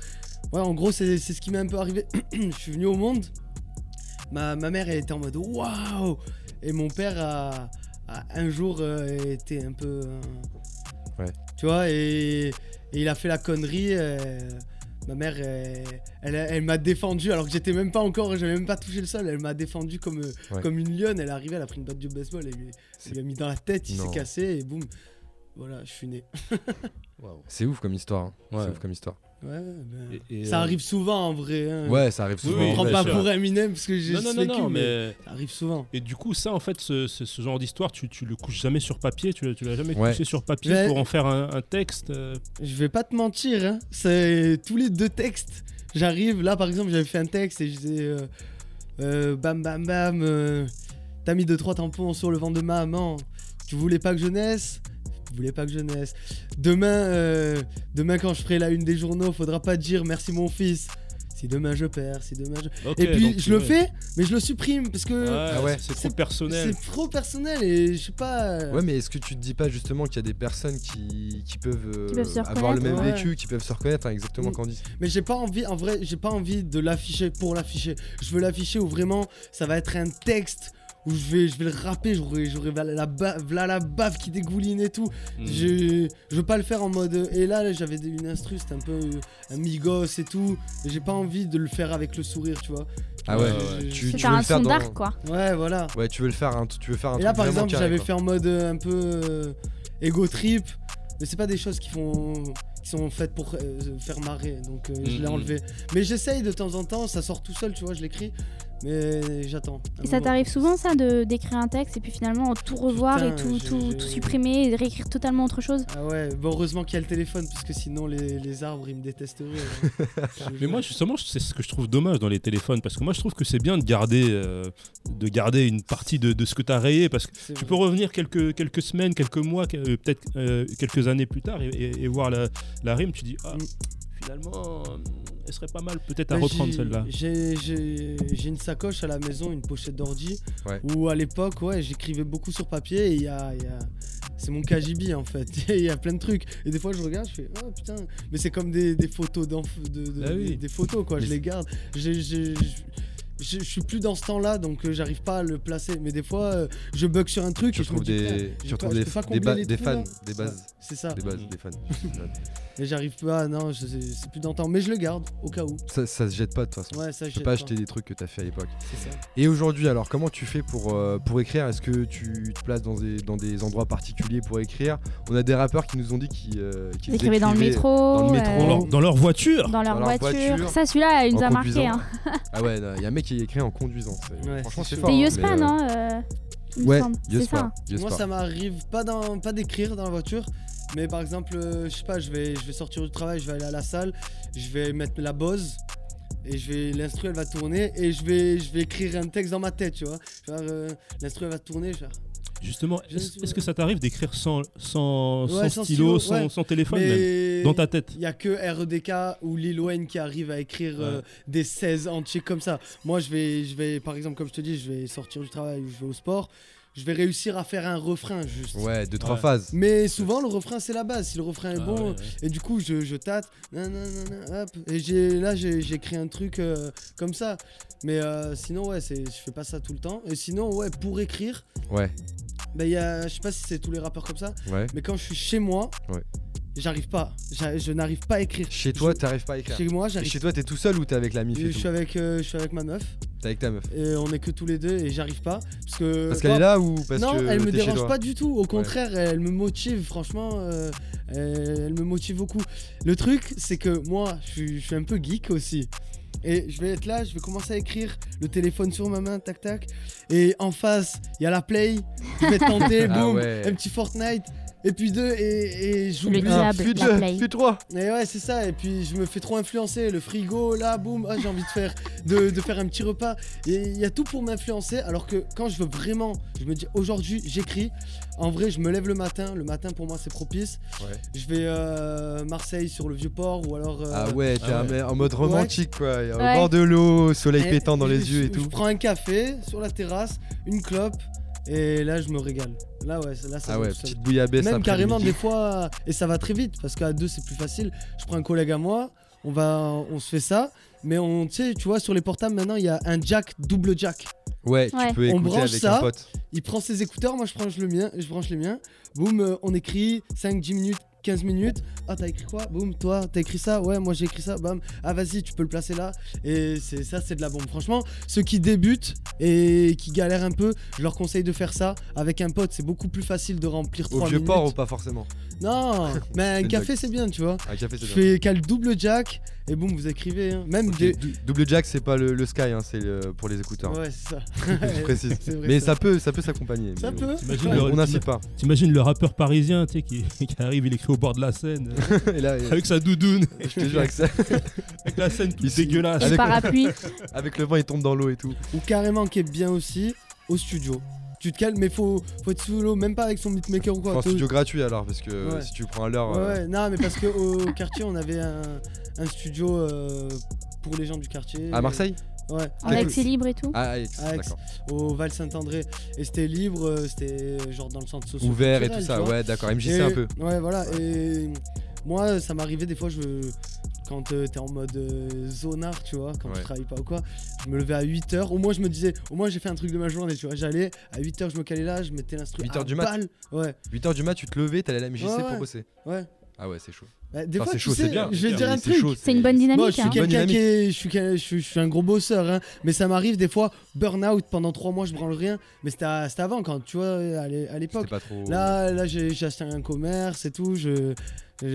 S4: ouais, en gros, c'est c'est ce qui m'est un peu arrivé. Je suis venu au monde, ma, ma mère elle était en mode waouh, et mon père a, a un jour été un peu.
S1: Ouais.
S4: Tu vois, et, et il a fait la connerie. Ma mère, elle, elle, elle m'a défendu alors que j'étais même pas encore, j'avais même pas touché le sol. Elle m'a défendu comme, euh,
S1: Ouais.
S4: comme une lionne. Elle est arrivée, elle a pris une batte de baseball, elle elle lui a mis dans la tête, il s'est cassé et boum. Voilà, je suis né.
S1: C'est ouf comme histoire. hein.
S2: Ouais.
S1: C'est ouf comme histoire.
S4: Ouais, ben,
S2: Et- et,
S4: ça
S2: euh,
S4: arrive souvent en vrai. hein.
S1: Ouais, ça arrive
S2: Oui,
S1: souvent.
S2: oui,
S4: Je prends
S2: bien
S4: pas
S2: sûr.
S4: pour Eminem parce que j'ai
S2: Non, non, non,
S4: vécu,
S2: non,
S4: mais
S2: mais.
S4: ça arrive souvent.
S2: Et du coup, ça, en fait, ce, ce- ce genre d'histoire, tu, tu le couches jamais sur papier, tu, tu l'as jamais
S1: Ouais.
S2: couché sur papier pour en faire un, un texte. euh,
S4: Je vais pas te mentir, hein. c'est tous les deux textes. J'arrive, là par exemple, j'avais fait un texte et je disais euh, euh, bam bam bam, euh, t'as mis deux trois tampons sur le ventre de maman. Tu voulais pas que je naisse? Tu voulais pas que je naisse. Demain, euh, demain quand je ferai la une des journaux, faudra pas dire merci mon fils. Si demain je perds, si demain je. et puis je le
S2: ouais.
S4: fais, mais je le supprime parce que
S1: Ah ouais.
S2: c'est trop personnel.
S4: c'est trop personnel et je sais pas. euh,
S1: Ouais, mais est-ce que tu te dis pas justement qu'il y a des personnes qui, qui peuvent, euh,
S3: Qui peuvent se
S1: avoir le même vécu, qui peuvent se reconnaître, hein, exactement. Candy
S4: Mais j'ai pas envie, en vrai, j'ai pas envie de l'afficher pour l'afficher. Je veux l'afficher où vraiment ça va être un texte où je vais, je vais le rapper, j'aurai, j'aurai la, la, ba- v'là la bave qui dégouline et tout.
S2: Mm.
S4: Je, je veux pas le faire en mode. Et là, j'avais une instru, c'était un peu euh, un migos et tout. Et j'ai pas envie de le faire avec le sourire, tu vois.
S1: Ah ouais,
S2: Ouais,
S4: ouais.
S1: tu,
S3: C'est
S1: tu veux
S3: un
S1: le faire
S3: son
S1: dans...
S3: d'art, quoi.
S4: Ouais, voilà.
S1: Ouais, tu veux le faire un, tu veux faire un
S4: Et là,
S1: truc
S4: par exemple, j'avais fait en mode euh, un peu euh, ego trip. Mais c'est pas des choses qui font qui sont faites pour euh, faire marrer donc euh, je l'ai
S2: Mhm.
S4: enlevé mais j'essaye de temps en temps ça sort tout seul tu vois je l'écris Mais j'attends.
S3: Et ça t'arrive souvent ça de d'écrire un texte et puis finalement tout revoir et tout, tout, supprimer et réécrire totalement autre chose?
S4: Ah ouais, bon, heureusement qu'il y a le téléphone, parce que sinon les, les arbres ils me détesteraient. hein.
S2: Mais moi, justement, c'est ce que je trouve dommage dans les téléphones, parce que moi, je trouve que c'est bien de garder, euh, de garder une partie de, de ce que tu as rayé, parce que tu
S4: vrai.
S2: peux revenir quelques, quelques semaines, quelques mois, euh, peut-être euh, quelques années plus tard et, et- et voir la, la rime, tu dis, ah,
S4: Mm.
S2: finalement, euh, elle serait pas mal peut-être à
S4: Bah,
S2: reprendre celle-là.
S4: J'ai j'ai- j'ai une sacoche à la maison, une pochette d'ordi,
S1: Ouais.
S4: où à l'époque, ouais, j'écrivais beaucoup sur papier et il y a, il y a- c'est mon KGB en fait. Il y a plein de trucs. Et des fois, je regarde, je fais, oh putain, mais c'est comme des, des photos de, de-
S2: Ah oui.
S4: des, des photos quoi. Je les garde. J'ai- je suis plus dans ce temps-là, donc euh, j'arrive pas à le placer. Mais des fois, euh, je bug sur un truc
S1: Tu retrouves des, tu
S4: pas-
S1: retrouves
S4: je
S1: des,
S4: pas
S1: des, ba- des
S4: trous,
S1: fans,
S4: là.
S1: des bases,
S4: C'est ça.
S1: des bases, des fans.
S4: Et j'arrive pas, non, je- c'est plus dans le temps. Mais je le garde au cas où.
S1: ça, ça se jette pas de toute façon.
S4: Ouais, ça
S1: Tu
S4: je
S1: peux
S4: jette
S1: pas acheter des trucs que t'as fait à l'époque. Et aujourd'hui, alors, comment tu fais pour, euh, pour écrire? Est-ce que tu te places dans des, dans des endroits particuliers pour écrire? On a des rappeurs qui nous ont dit qu'ils euh,
S3: Ils écrivaient dans le métro,
S1: dans le métro.
S3: euh,
S2: Dans leur, dans leur voiture?
S3: Dans leur
S1: dans leur
S3: voiture.
S1: voiture,
S3: Ça, celui-là, il nous a marqué. Hein.
S1: Ah ouais, il y a un mec qui écrit en conduisant. c'est-
S4: Ouais,
S1: Franchement,
S4: c'est
S1: c'est
S4: chaud.
S1: fort.
S3: C'est
S1: hein,
S3: Yospa,
S1: euh,
S3: non euh, il me
S1: Ouais, Yospa.
S4: Moi, ça m'arrive pas, dans- pas d'écrire dans la voiture, mais par exemple, euh, je sais pas, je vais, je vais sortir du travail, je vais aller à la salle, je vais mettre la Bose et je vais l'instru elle va tourner et je vais, je vais écrire un texte dans ma tête, tu vois. Euh, l'instru elle va tourner, je vais faire,
S2: Justement, est-ce que ça t'arrive d'écrire sans, sans,
S4: Ouais,
S2: sans
S4: sans
S2: stylo, sans,
S4: ouais.
S2: sans téléphone même Dans ta tête?
S4: il y a que REDK ou Lil Wayne qui arrive à écrire euh, des 16 entiers comme ça. Moi, je vais, je vais, par exemple, comme je te dis, je vais sortir du travail ou je vais au sport, je vais réussir à faire un refrain juste.
S1: Ouais, deux, trois
S2: Ouais.
S1: phases.
S4: Mais souvent, le refrain, c'est la base. Si le refrain est
S2: Ah
S4: bon,
S2: ouais, ouais.
S4: Et du coup, je, je tâte, nan, nan, nan, nan, hop, et j'ai, là, écrit un truc euh, comme ça. Mais euh, sinon, ouais, c'est, je fais pas ça tout le temps. Et sinon, ouais, pour écrire,
S1: Ouais,
S4: bah, il y a, je sais pas si c'est tous les rappeurs comme ça,
S1: ouais.
S4: mais quand je suis chez moi,
S1: Ouais.
S4: J'arrive pas. Je n'arrive pas à écrire.
S1: Chez toi,
S4: Je-
S1: t'arrives pas à écrire.
S4: Chez moi,
S1: Et
S4: j'arrive
S1: chez toi, t'es tout seul ou t'es avec la mif
S4: je
S1: et
S4: suis
S1: tout
S4: avec, euh, je suis avec ma meuf
S1: T'es avec ta meuf
S4: et on est que tous les deux et j'arrive pas parce que
S1: Parce qu'elle est là ou parce
S4: non,
S1: que
S4: elle me dérange pas du tout. Au contraire, elle me motive. Franchement, euh, elle, me motive beaucoup. Le truc, c'est que moi, je suis, je suis un peu geek aussi. Et je vais être là, je vais commencer à écrire, le téléphone sur ma main, tac tac. Et en face, il y a la play. Je vais tenter,
S1: Ah
S4: boum,
S1: ouais.
S4: un petit Fortnite. Et puis deux, et, et j'oublie.
S3: Le diable,
S1: puis trois
S4: Et ouais, c'est ça. Et puis je me fais trop influencer. Le frigo, là, boum, ah, j'ai envie de faire, de, de faire un petit repas. Et il y a tout pour m'influencer. Alors que quand je veux vraiment, je me dis aujourd'hui, j'écris. En vrai, je me lève le matin. Le matin, pour moi, c'est propice.
S1: Ouais.
S4: Je vais euh, Marseille sur le vieux port ou alors. euh,
S1: Ah ouais, t'es
S2: Ah ouais.
S1: en mode romantique quoi, au
S3: Ouais.
S1: bord de l'eau, soleil
S4: et
S1: pétant dans
S4: je-
S1: les yeux et
S4: je-
S1: tout.
S4: Je prends un café sur la terrasse, une clope. Et là, je me régale. Là, ouais, là, ça
S1: Ah
S4: va
S1: ouais, petite bouillabaisse
S4: Même carrément, des fois, et ça va très vite parce qu'à deux c'est plus facile. Je prends un collègue à moi, on va, on se fait ça, mais on, tu sais, tu vois, sur les portables maintenant il y a un jack, double jack.
S1: Ouais, tu peux
S4: On
S1: écouter
S4: branche
S1: avec
S4: ça.
S1: un pote.
S4: Il prend ses écouteurs, moi je branche le mien, je branche les miens. Boum, on écrit 5, 10 minutes, 15 minutes. Ah, t'as écrit quoi? Boum, toi, t'as écrit ça? Ouais, moi j'ai écrit ça. Bam. Ah, vas-y, tu peux le placer là. Et c'est ça, c'est de la bombe. Franchement, ceux qui débutent et qui galèrent un peu, je leur conseille de faire ça avec un pote. C'est beaucoup plus facile de remplir
S1: Au
S4: 3
S1: vieux
S4: minutes.
S1: port ou pas forcément?
S4: Non, mais un café c'est bien, tu vois.
S1: Un café
S4: Je
S1: c'est bien.
S4: fais qu'à le double jack et boum, vous écrivez. hein. Même des.
S1: dou- Double jack c'est pas le, le sky, hein, c'est le- pour les écouteurs.
S4: Ouais, c'est ça.
S1: Je précise.
S4: Vrai,
S1: Mais
S4: ça.
S1: ça peut, ça peut s'accompagner.
S4: Ça peut.
S1: bon. On-
S2: le-
S1: On n'incite pas.
S2: T'imagines le rappeur parisien tu sais, qui, qui arrive, il écrit au bord de la Seine, euh,
S1: Et là,
S2: avec sa doudoune,
S1: je te jure avec ça,
S2: avec la scène toute dégueulasse.
S3: Et
S1: Avec-
S3: parapluie.
S1: avec le vent il tombe dans l'eau et tout.
S4: Ou carrément qui est bien aussi au studio. Tu te calmes, mais faut, faut être sous l'eau, même pas avec son beatmaker ou quoi. Te-
S1: studio gratuit alors parce que
S4: Ouais.
S1: si tu prends à l'heure.
S4: Ouais,
S1: euh,
S4: ouais, non, mais parce qu'au quartier, on avait un, un studio euh, pour les gens du quartier.
S1: À Marseille
S4: Ouais.
S3: En accès libre et tout.
S1: Ah, Aix,
S4: Aix. Au Val Saint-André. Et c'était libre, euh, c'était genre dans le centre social.
S1: Ouvert et tout ça, ouais, d'accord. MJC
S4: Et-
S1: un peu.
S4: Ouais, voilà. Et moi, ça m'arrivait des fois, je quand euh, t'es en mode euh, zonard, tu vois, quand
S1: Ouais.
S4: tu travailles pas ou quoi, je me levais à 8h. Au moins, je me disais, au moins, j'ai fait un truc de ma journée, tu vois. J'allais à 8h, je me calais là, je mettais l'instru.
S1: 8 heures
S4: à
S1: du mat.
S4: Ouais,
S1: 8h du mat, tu te levais, t'allais à la MJC
S4: Ouais,
S1: pour bosser.
S4: ouais.
S1: Ah ouais, c'est chaud.
S4: Bah, des
S1: Enfin,
S4: fois,
S1: c'est chaud, c'est
S4: sais,
S1: bien.
S4: je vais te dire un
S1: c'est
S4: truc.
S3: C'est une bonne
S4: Moi,
S3: dynamique.
S4: je suis
S3: hein.
S4: Quelqu'un qui est, je suis, quel- je suis- je suis un gros bosseur, hein, mais ça m'arrive des fois burn-out pendant trois mois, je branle rien. Mais c'était à- avant quand tu vois à à l'époque.
S1: pas trop.
S4: Là, là, j'ai acheté un commerce et tout. Je,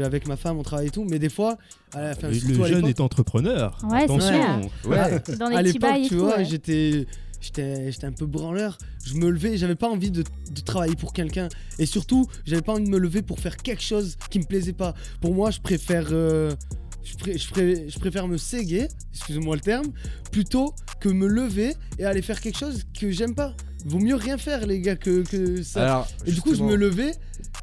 S4: avec ma femme, on travaille et tout. Mais des fois, à la fin,
S2: Le,
S4: à
S2: jeune est entrepreneur.
S3: Ouais, c'est
S2: Attention.
S3: clair.
S1: Ouais.
S3: Dans
S4: à
S3: les petits
S4: l'époque, tu vois,
S3: ouais.
S4: j'étais, j'étais, un peu branleur. Je me levais, j'avais pas envie de, de travailler pour quelqu'un. Et surtout, j'avais pas envie de me lever pour faire quelque chose qui me plaisait pas. Pour moi, je préfère, euh, je, pré- je pré- je préfère me séguer, excusez-moi le terme, plutôt que me lever et aller faire quelque chose que j'aime pas. Vaut mieux rien faire, les gars, que, que ça.
S1: Alors,
S4: et du coup, je me levais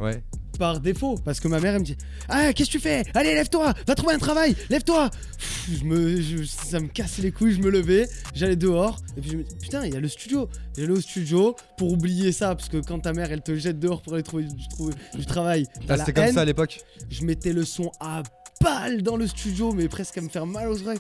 S1: Ouais.
S4: Par défaut parce que ma mère elle me dit ah qu'est-ce que tu fais? Allez lève-toi va trouver un travail lève-toi. Pff, je me je- ça me cassait les couilles je me levais j'allais dehors et puis je me dis putain il y a le studio. J'allais au studio pour oublier ça parce que quand ta mère elle te jette dehors pour aller trouver du, travail
S1: Ah, c'était comme
S4: haine.
S1: ça à l'époque.
S4: Je mettais le son à balle dans le studio mais presque à me faire mal aux oreilles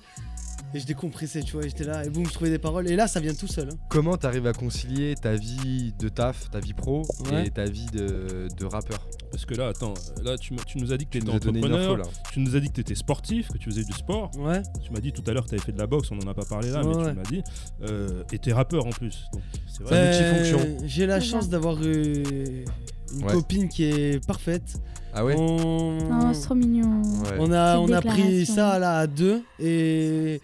S4: et je décompressais tu vois et j'étais là et boum je trouvais des paroles et là ça vient tout seul hein.
S1: Comment t'arrives à concilier ta vie de taf, ta vie pro
S4: Ouais.
S1: et ta vie de, de rappeur?
S2: Parce que là, attends, là tu, nous as dit que tu
S1: Tu
S2: étais
S1: nous as donné une info
S2: entrepreneur,
S1: là.
S2: tu nous as dit que tu étais sportif, que tu faisais du sport.
S4: ouais
S2: Tu m'as dit tout à l'heure que tu avais fait de la boxe, on n'en a pas parlé là, mais
S4: Ouais.
S2: tu m'as dit. Euh, et t'es rappeur en plus. Donc, c'est vrai.
S1: Euh, multifonction.
S4: j'ai la chance d'avoir euh, une
S1: Ouais.
S4: copine qui est parfaite
S1: Ah ouais
S4: on...
S3: Oh, c'est trop mignon.
S1: Ouais.
S4: On a,
S3: Petite
S4: on a pris ça là à deux et.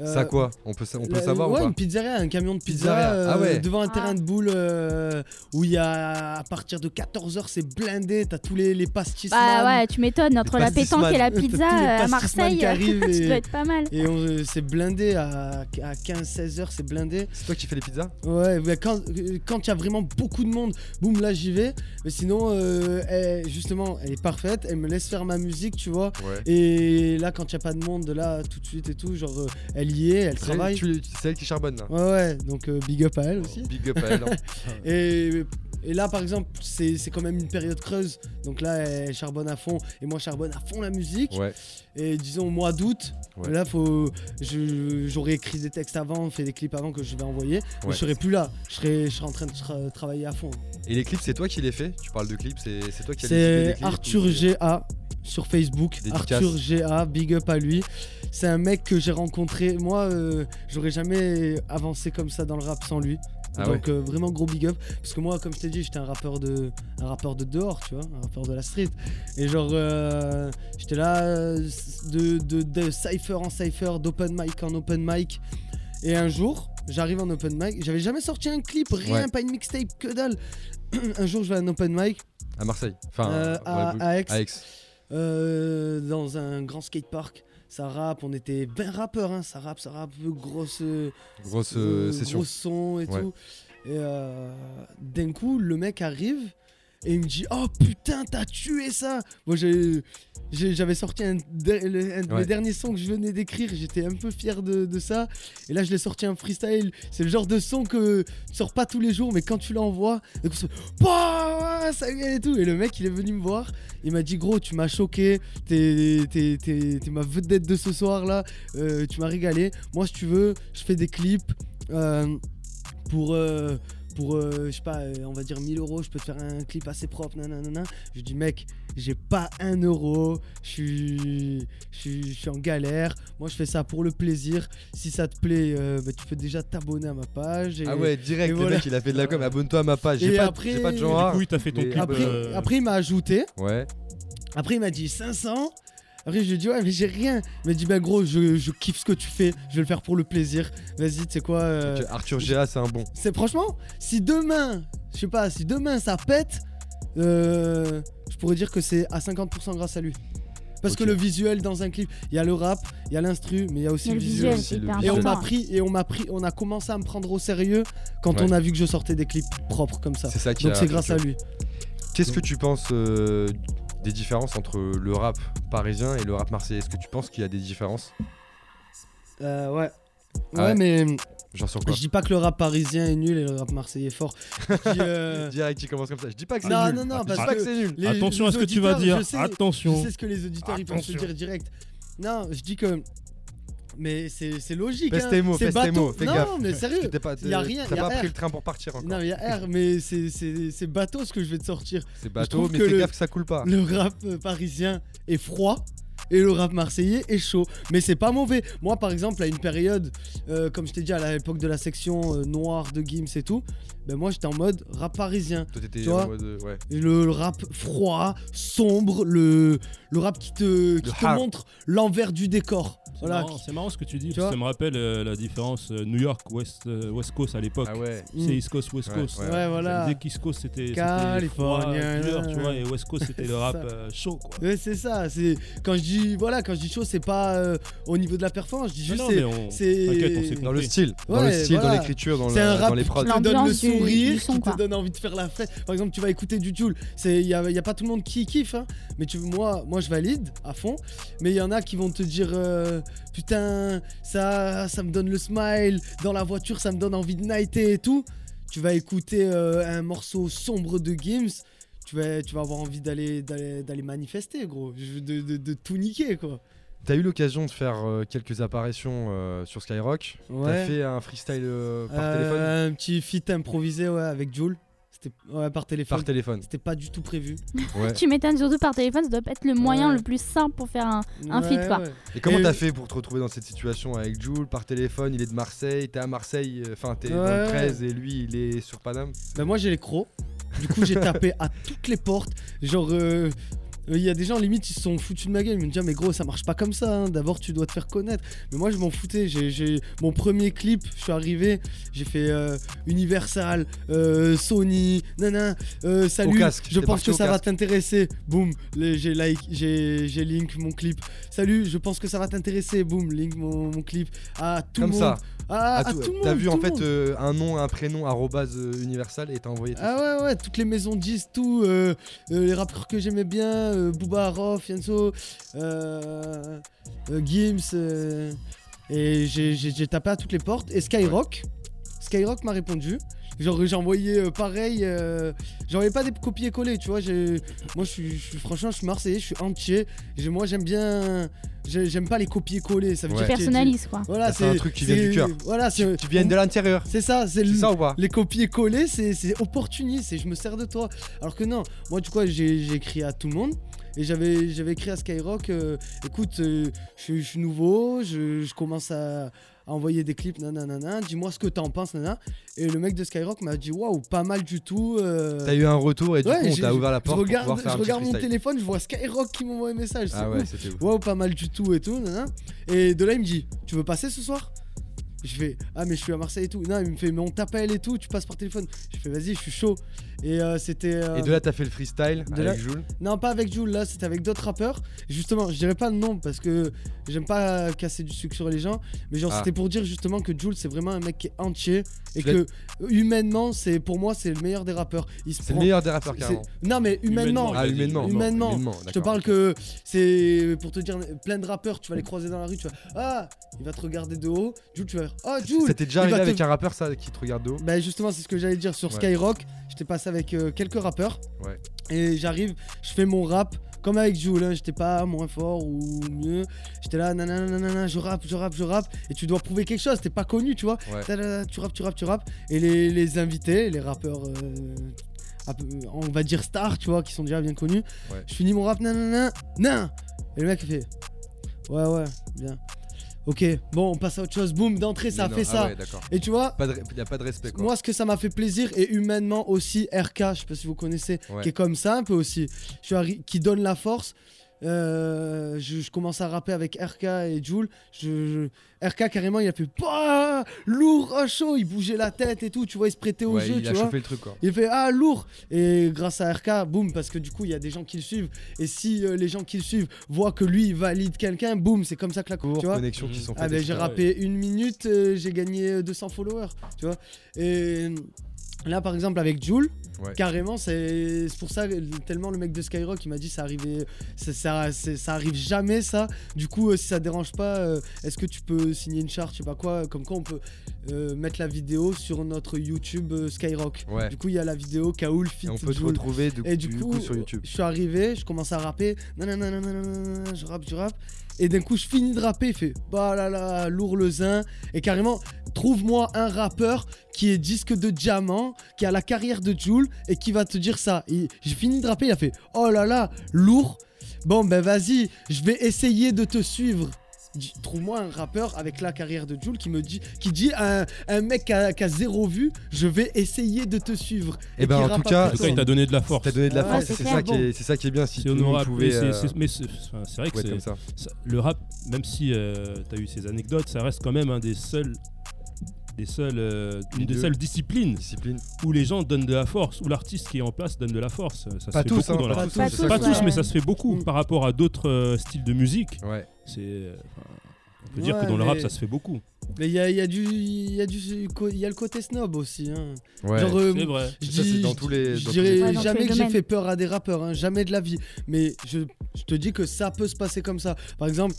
S4: Euh,
S1: Ça quoi On peut, on peut
S4: la-
S1: savoir
S4: Ouais,
S1: ou pas
S4: une pizzeria, un camion de pizza
S1: Pizzeria.
S4: euh,
S1: Ah ouais.
S4: devant un
S3: Ah.
S4: terrain de boule euh, où il y a à partir de 14h c'est blindé, t'as tous les, les pastis.
S3: Bah ouais, tu m'étonnes, entre la pétanque et la pizza à Marseille,
S4: et-
S3: dois être pas mal.
S4: Et on, c'est blindé à, à 15-16h, c'est blindé.
S1: C'est toi qui fais les pizzas
S4: Ouais, mais quand quand il y a vraiment beaucoup de monde, boum, là j'y vais. Mais sinon, euh, elle- justement, elle est parfaite, elle me laisse faire ma musique, tu vois.
S1: Ouais.
S4: Et là, quand il n'y a pas de monde, là, tout de suite et tout, genre, euh, elle y est, elle
S1: C'est elle,
S4: travaille.
S1: c'est elle qui charbonne là.
S4: Ouais, ouais, donc euh, big up à elle aussi.
S1: Big up à elle. hein.
S4: Et, et là, par exemple, c'est quand même une période creuse. Donc là, elle charbonne à fond. Et moi, je charbonne à fond la musique.
S1: Ouais.
S4: Et disons, au mois d'août,
S1: Ouais.
S4: là, faut, je- j'aurais écrit des textes avant, fait des clips avant que je vais envoyer. Mais je serais plus là. Je serais, je serais en train de tra- travailler à fond.
S1: Et les clips, c'est toi qui les fais? Tu parles de clips, c'est toi qui as décidé des
S4: C'est
S1: clips
S4: Arthur GA sur Facebook.
S1: Dédicace.
S4: Arthur GA, big up à lui. C'est un mec que j'ai rencontré. Moi, euh, j'aurais jamais avancé comme ça dans le rap sans lui.
S1: Ah
S4: Donc euh, vraiment gros big up. Parce que moi, comme je t'ai dit, j'étais un rappeur de, un rappeur de dehors, tu vois, un rappeur de la street. Et genre, euh, j'étais là de, de, de cypher en cypher, d'open mic en open mic. Et un jour, j'arrive en open mic. J'avais jamais sorti un clip, rien,
S1: Ouais.
S4: pas une mixtape, que dalle. un jour, je vais à un open mic
S1: À Marseille. Enfin,
S4: euh, à, à Aix,
S1: à Aix.
S4: Euh, dans un grand skatepark. Ça rappe, on était 20 rappeurs, hein, ça rappe, ça rappe, grosse,
S1: Grosse euh,
S4: euh,
S1: session.
S4: gros son et
S1: Ouais.
S4: tout. Et d'un coup, le mec arrive et il me dit Oh putain, t'as tué ça Moi, j'avais sorti un, de- le- un de
S1: Ouais.
S4: mes derniers sons que je venais d'écrire, j'étais un peu fier de, de ça. Et là, je l'ai sorti un freestyle. C'est le genre de son que tu sors pas tous les jours, mais quand tu l'envoies, ça y est et tout. Et le mec, il est venu me voir. Il m'a dit Gros, tu m'as choqué. T'es t'es- t'es- t'es ma vedette de ce soir là. Euh, tu m'as régalé. Moi, si tu veux, je fais des clips. euh, pour, euh, pour euh, je sais pas, euh, on va dire 1000 euros, je peux te faire un clip assez propre, nanana. Je dis, mec, j'ai pas un euro, je suis, je suis, je suis en galère. Moi, je fais ça pour le plaisir. Si ça te plaît, euh, bah, tu peux déjà t'abonner à ma page. Et,
S1: Ah ouais, direct,
S4: et
S1: le
S4: voilà.
S1: mec il a fait de la com, abonne-toi à ma page. J'ai
S4: Et
S1: pas,
S4: après-
S1: pas de genre.
S2: Du coup, il t'a fait ton clip.
S4: Après,
S2: euh,
S4: après, il m'a ajouté.
S1: Ouais.
S4: Après, il m'a dit 500. Après, je lui ai dit, ouais, mais j'ai rien. Il m'a dit, ben gros, je, je kiffe ce que tu fais. Je vais le faire pour le plaisir. Vas-y, tu sais quoi. euh,
S1: Arthur GA, c'est un bon.
S4: C'est franchement, si demain, je sais pas, si demain ça pète, euh, je pourrais dire que c'est à 50% grâce à lui. Parce que le visuel dans un clip, il y a le rap, il y a l'instru, mais il y a aussi
S3: Mais
S4: le
S3: le
S4: visuel.
S3: visuel,
S1: le
S4: Et on m'a pris et on m'a pris, on a commencé à me prendre au sérieux quand
S1: Ouais.
S4: on a vu que je sortais des clips propres comme ça.
S1: C'est ça qui
S4: Donc c'est grâce à lui.
S1: Qu'est-ce que tu penses euh, des différences entre le rap parisien et le rap marseillais Est-ce que tu penses qu'il y a des différences?
S4: Euh, ouais.
S1: Ah
S4: Ouais,
S1: ouais.
S4: mais
S1: Genre sur quoi?
S4: je dis pas que le rap parisien est nul et le rap marseillais est fort. Je dis, euh,
S1: Direct, tu commences comme ça. Je dis pas que c'est nul.
S4: non, non,
S1: je dis
S4: parce
S1: pas
S4: que
S1: que c'est nul.
S4: les-
S2: Attention
S4: les
S2: à ce que tu vas dire.
S4: je sais-
S2: Attention.
S4: Je sais ce que les auditeurs ils peuvent se
S2: Attention.
S4: dire direct. Non, je dis que Mais c'est c'est logique.
S1: Pèse
S4: hein.
S1: mots, fais
S4: non,
S1: gaffe.
S4: mais sérieux.
S1: T'es pas,
S4: y a rien,
S1: T'as
S4: y a
S1: pas pris le train pour partir encore.
S4: Non, il y a R, mais c'est- c'est c'est bateau ce que je vais te sortir.
S1: C'est bateau, mais fais gaffe que ça coule pas.
S4: Le rap parisien est froid. Et le rap marseillais est chaud. Mais c'est pas mauvais. Moi, par exemple, à une période, euh, comme je t'ai dit, à l'époque de la section euh, noire de Gims et tout, ben moi j'étais en mode rap parisien.
S1: Toi, t'étais
S4: Tu
S1: en
S4: vois
S1: mode. euh, Ouais.
S4: Et Le, le rap froid, sombre, le, le rap qui te, qui te montre l'envers du décor.
S2: C'est
S4: Voilà.
S2: marrant, c'est marrant ce que tu dis,
S4: Tu
S2: parce
S4: vois
S2: que ça me rappelle euh, la différence euh, New York, West, euh, West Coast à l'époque.
S1: Ah ouais.
S2: C'est East Coast, West
S1: Ouais,
S2: Coast.
S1: ouais.
S4: Ouais, voilà.
S2: Dès qu'East Coast c'était
S4: Californien,
S2: froid, dur,
S4: ouais.
S2: tu vois, et West Coast c'était le rap euh, chaud quoi.
S4: Ouais, c'est ça. C'est quand je dis voilà, quand je dis chaud, c'est pas euh, au niveau de la performance. Je dis
S2: Non,
S4: juste c'est
S2: on-
S4: c'est-
S2: t'inquiète, on s'est
S1: Dans le style, dans le
S4: Ouais,
S1: style, dans
S4: voilà.
S1: l'écriture, dans,
S4: C'est un rap
S1: dans les
S4: qui
S1: prods.
S4: te donne le
S3: du-
S4: sourire,
S3: du son,
S4: qui te donne envie de faire la fête. Par exemple, tu vas écouter du Joule. C'est il y a, y a pas tout le monde qui kiffe, hein. Mais tu moi, moi je valide à fond. Mais il y en a qui vont te dire euh, putain, ça, ça me donne le smile. Dans la voiture, ça me donne envie de nighter et tout. Tu vas écouter euh, un morceau sombre de Gims. Tu vas, tu vas avoir envie d'aller, d'aller, d'aller manifester, gros. De, de, de tout niquer, quoi.
S1: T'as eu l'occasion de faire euh, quelques apparitions euh, sur Skyrock? T'as
S4: Ouais.
S1: fait un freestyle euh, par
S4: Euh,
S1: téléphone?
S4: Un petit feat improvisé, ouais, avec Joule. C'était ouais, par téléphone.
S1: Par téléphone.
S4: C'était pas du tout prévu.
S1: Ouais.
S3: Tu m'étonnes surtout par téléphone, ça doit pas être le moyen
S4: Ouais.
S3: le plus simple pour faire un. Un
S4: Ouais,
S3: feat, quoi.
S4: ouais.
S1: Et comment
S4: Et-
S1: t'as fait pour te retrouver dans cette situation avec Jules par téléphone? Il est de Marseille, t'es à Marseille, euh, enfin t'es dans
S4: Ouais.
S1: le 13 et lui il est sur Paname?
S4: Bah moi j'ai les crocs. Du coup j'ai tapé à toutes les portes. Genre euh, il y a des gens limite ils se sont foutus de ma gueule. Ils me disent ah, mais gros ça marche pas comme ça. hein. D'abord tu dois te faire connaître. Mais moi je m'en foutais. J'ai, mon premier clip. Je suis arrivé. J'ai fait euh, Universal, euh, Sony, nana. euh, salut.
S1: casque,
S4: je pense que ça va t'intéresser. Boum. J'ai like, j'ai, j'ai link mon clip. Salut. Je pense que ça va t'intéresser. Boum. Link mon, mon clip. À tout
S1: Comme
S4: le monde.
S1: ça. Ah,
S4: à
S1: tout-
S4: tout le
S1: T'as vu
S4: tout
S1: en fait euh, un nom, un prénom, arrobase euh, universal et t'as envoyé tout ça.
S4: Ah ouais ouais toutes les maisons disent tout euh, euh, les rappeurs que j'aimais bien Booba Arof Yanso Gims et j'ai tapé à toutes les portes. Et Skyrock Skyrock m'a répondu genre j'ai envoyé euh, pareil euh, j'envoyais pas des copier-coller tu vois j'ai- moi je suis, franchement je suis marseillais je suis entier moi j'aime bien j'ai- j'aime pas les copier-coller ça veut
S1: Ouais.
S4: dire que tu-
S3: Personnalise quoi.
S4: voilà
S1: C'est un truc qui vient du cœur.
S4: voilà c'est
S1: Tu viens de l'intérieur.
S4: c'est ça c'est le-
S1: ça ou pas
S4: les copier-coller, c'est c'est opportuniste et je me sers de toi. Alors que non, moi, tu vois, j'ai écrit à tout le monde et j'avais j'avais écrit à Skyrock euh, écoute, euh, je suis- je suis nouveau, je, je commence à, à envoyer des clips, nanana, dis-moi ce que t'en penses, nanana. Et le mec de Skyrock m'a dit waouh, pas mal du tout. euh,
S1: T'as eu un retour et du
S4: ouais,
S1: coup on t'a ouvert la
S4: je
S1: porte
S4: regarde,
S1: pour pouvoir faire
S4: je
S1: un
S4: regarde mon téléphone, je vois Skyrock qui m'envoie un message. c'est
S1: Ah ouais.
S4: Waouh, pas mal du tout et tout. nanana. Et de là, il me dit Tu veux passer ce soir? Je fais Ah, mais je suis à Marseille et tout. Non, il me fait Mais on t'appelle et tout, tu passes par téléphone. Je fais Vas-y, je suis chaud. Et euh, c'était. euh,
S1: Et de là t'as fait le freestyle
S4: de
S1: avec
S4: là-
S1: Jules.
S4: Non, pas avec Jules, là, c'était avec d'autres rappeurs. Justement, je dirais pas le nom parce que j'aime pas casser du sucre sur les gens. Mais genre,
S1: Ah.
S4: c'était pour dire justement que Jules, c'est vraiment un mec qui est entier. Et que humainement, c'est pour moi, c'est le meilleur des rappeurs. Il se
S1: C'est le meilleur des rappeurs carrément.
S4: Non, mais humainement.
S2: Humainement,
S1: Ah humainement.
S4: humainement.
S1: humainement
S4: Je te parle que c'est pour te dire plein de rappeurs, tu vas les croiser dans la rue, tu vas Ah, il va te regarder de haut. Jules, tu vas faire Ah, Jules
S1: C'était déjà arrivé
S4: te-
S1: avec un rappeur ça qui te regarde de haut
S4: Bah, justement, c'est ce que j'allais dire sur
S1: Ouais.
S4: Skyrock. J'étais passé avec euh, quelques rappeurs.
S1: Ouais.
S4: Et j'arrive, je fais mon rap. Comme avec Jules, hein, j'étais pas moins fort ou mieux. J'étais là, nanana, nanana, je rappe, je rappe, je rappe. Et tu dois prouver quelque chose, t'es pas connu, tu vois.
S1: Ouais.
S4: Ta-da-da, Tu rappes, tu rappes, tu rappes. Et les, les invités, les rappeurs, euh, peu- on va dire stars, tu vois, qui sont déjà bien connus.
S1: Ouais.
S4: Je finis mon rap, nanana, nan. Et le mec il fait, ouais, ouais, bien. Ok, bon, on passe à autre chose. Boum, d'entrée, ça a fait ça.
S1: Ah ouais, d'accord.
S4: Et tu vois,
S1: Pas de, y a pas de respect quoi.
S4: moi, ce que ça m'a fait plaisir, et humainement aussi, RK, je sais pas si vous connaissez,
S1: Ouais.
S4: qui est comme ça un peu aussi, je suis arri- qui donne la force. Euh, je, je commence à rapper avec RK et. Je, je- RK carrément, il a fait bah, lourd, oh, chaud, il bougeait la tête et tout, tu vois, il se prêtait au
S1: Ouais,
S4: jeu,
S1: il
S4: tu
S1: a
S4: vois.
S1: le truc quoi.
S4: Il fait ah lourd et grâce à RK, boum, parce que du coup il y a des gens qui le suivent et si euh, les gens qui le suivent voient que lui il valide quelqu'un, boum, c'est comme ça que la
S1: Cours,
S4: tu vois.
S1: connexions qui
S2: Mhm.
S1: sont
S4: Ah ben j'ai rappé une minute, euh, j'ai gagné 200 followers, tu vois. Et Là, par exemple, avec Jules,
S1: Ouais.
S4: carrément, c'est pour ça, tellement le mec de Skyrock, il m'a dit ça arrivait, ça, arrive jamais ça. Du coup, euh, si ça dérange pas, euh, est-ce que tu peux signer une charte, je sais pas quoi, comme quoi on peut euh, mettre la vidéo sur notre YouTube Skyrock.
S1: Ouais.
S4: Du coup, il y a la vidéo Kaoul Fit
S1: Et on peut te retrouver du,
S4: Et du,
S1: du
S4: coup,
S1: coup, sur YouTube.
S4: je suis arrivé, je commence à rapper, nanana, nanana, je rappe, je rappe, et d'un coup je finis de rapper, il fait bah là là, lourd le zin, et carrément, trouve-moi un rappeur qui est disque de diamant, qui a la carrière de Jules, et qui va te dire ça. Et J'ai fini de rapper, il a fait oh là là, lourd, bon ben vas-y, je vais essayer de te suivre. Trouve-moi un rappeur avec la carrière de Jules qui me dit, qui dit à un, un mec qui a, qui a zéro vue, je vais essayer de te suivre.
S1: Eh ben,
S4: qui
S1: en tout cas,
S2: En
S4: après
S2: tout cas,
S4: toi.
S2: il t'a donné de la force.
S1: T'as donné de la
S4: Ouais,
S1: force,
S3: c'est
S1: ça, qui est- c'est ça qui est bien. Si
S2: C'est
S1: tout le monde
S2: honorable.
S1: pouvait,
S2: mais c'est-
S1: euh,
S2: c'est- mais vrai que
S1: comme ça.
S2: ça- le rap, même si tu as eu ces anecdotes, ça reste quand même un des seuls, des seuls, euh, une des seules disciplines
S1: Discipline.
S2: où les gens donnent de la force, où l'artiste qui est en place donne de la force. Ça se
S1: Pas
S2: fait
S1: tous,
S2: beaucoup
S1: hein,
S2: dans la
S1: pas
S2: rap.
S1: tous.
S3: Pas
S1: c'est
S3: tous,
S1: ça
S2: Pas
S1: qui-
S2: tous,
S3: ouais.
S2: mais ça se fait beaucoup
S4: Mm.
S2: par rapport à d'autres euh, styles de musique.
S1: Ouais.
S2: C'est, euh, enfin, on peut dire que dans le rap, ça se fait beaucoup.
S4: Mais il y a, y a du, il y a du, il y a le côté snob aussi. Hein.
S1: Ouais.
S4: Genre, euh,
S2: C'est vrai.
S4: je
S1: dans
S4: je-
S1: tous les-
S4: je
S1: dans tous
S4: dirais
S3: Ouais,
S4: jamais que j'ai fait peur à des rappeurs, hein, jamais de la vie. Mais je, je te dis que ça peut se passer comme ça. Par exemple.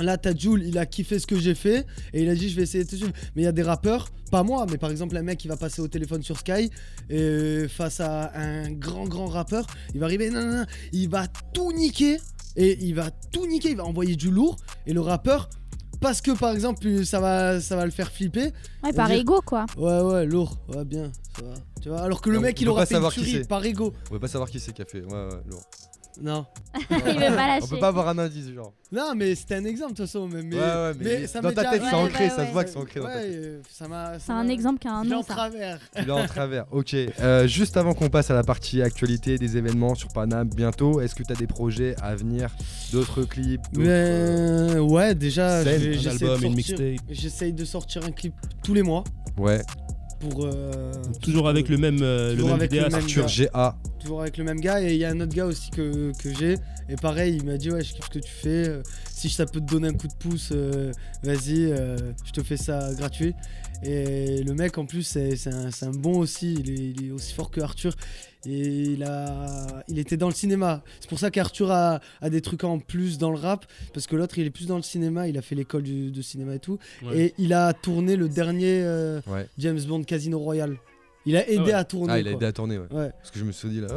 S4: Là, t'as Jules, il a kiffé ce que j'ai fait et il a dit je vais essayer de te suivre. Mais il y a des rappeurs, pas moi, mais par exemple un mec qui va passer au téléphone sur Sky et face à un grand grand rappeur, il va arriver, non, non, non, il va tout niquer et il va tout niquer, il va envoyer du lourd et le rappeur, parce que par exemple ça va, ça va le faire flipper,
S3: Ouais, par
S4: dire-
S3: ego, quoi.
S4: Ouais, ouais, lourd, ouais, bien, ça va. Tu vois, alors que le
S1: On
S4: mec, il
S1: pas
S4: aura fait une tuerie par ego.
S1: On veut pas savoir qui c'est qui a fait. Ouais, ouais, lourd.
S4: Non.
S3: Il veut pas lâcher.
S1: On peut pas avoir un indice, genre.
S4: Non, mais c'était un exemple, de toute façon. Mais, mais,
S1: ouais, ouais, mais,
S4: ça
S1: dans ta tête, c'est
S3: Ouais,
S1: ancré,
S3: ouais,
S1: ça se voit que c'est ancré dans ta tête.
S4: euh, ça m'a.
S3: C'est un exemple qui a un
S4: Il est
S3: nom,
S4: en travers.
S1: Il est en travers. Ok. Euh, juste avant qu'on passe à la partie actualité des événements sur Paname bientôt, est-ce que tu as des projets à venir D'autres clips euh,
S4: Mais, ouais, déjà, j'essaie de
S2: album, une
S4: sortir-
S2: mixtape?
S4: J'essaye de sortir un clip tous les mois
S1: Ouais.
S4: Pour. euh,
S2: Toujours avec le même, euh, le même
S4: avec le
S2: vidéaste.
S4: même
S1: Arthur GA.
S4: toujours avec le même gars et il y a un autre gars aussi que, que j'ai et pareil il m'a dit ouais je kiffe ce que tu fais euh, si ça peut te donner un coup de pouce euh, vas-y euh, je te fais ça gratuit. Et le mec en plus c'est un, bon aussi. Il est, il est aussi fort que Arthur. Et il a il était dans le cinéma. C'est pour ça qu'Arthur a, a des trucs en plus dans le rap parce que l'autre il est plus dans le cinéma. Il a fait l'école du- de cinéma et tout.
S2: Ouais.
S4: et il a tourné le dernier euh,
S1: Ouais.
S4: James Bond Casino Royale il a aidé
S2: ouais.
S4: à tourner
S1: Ah, il a
S4: quoi.
S1: aidé à tourner, ouais.
S4: ouais
S1: Parce que je me suis dit là.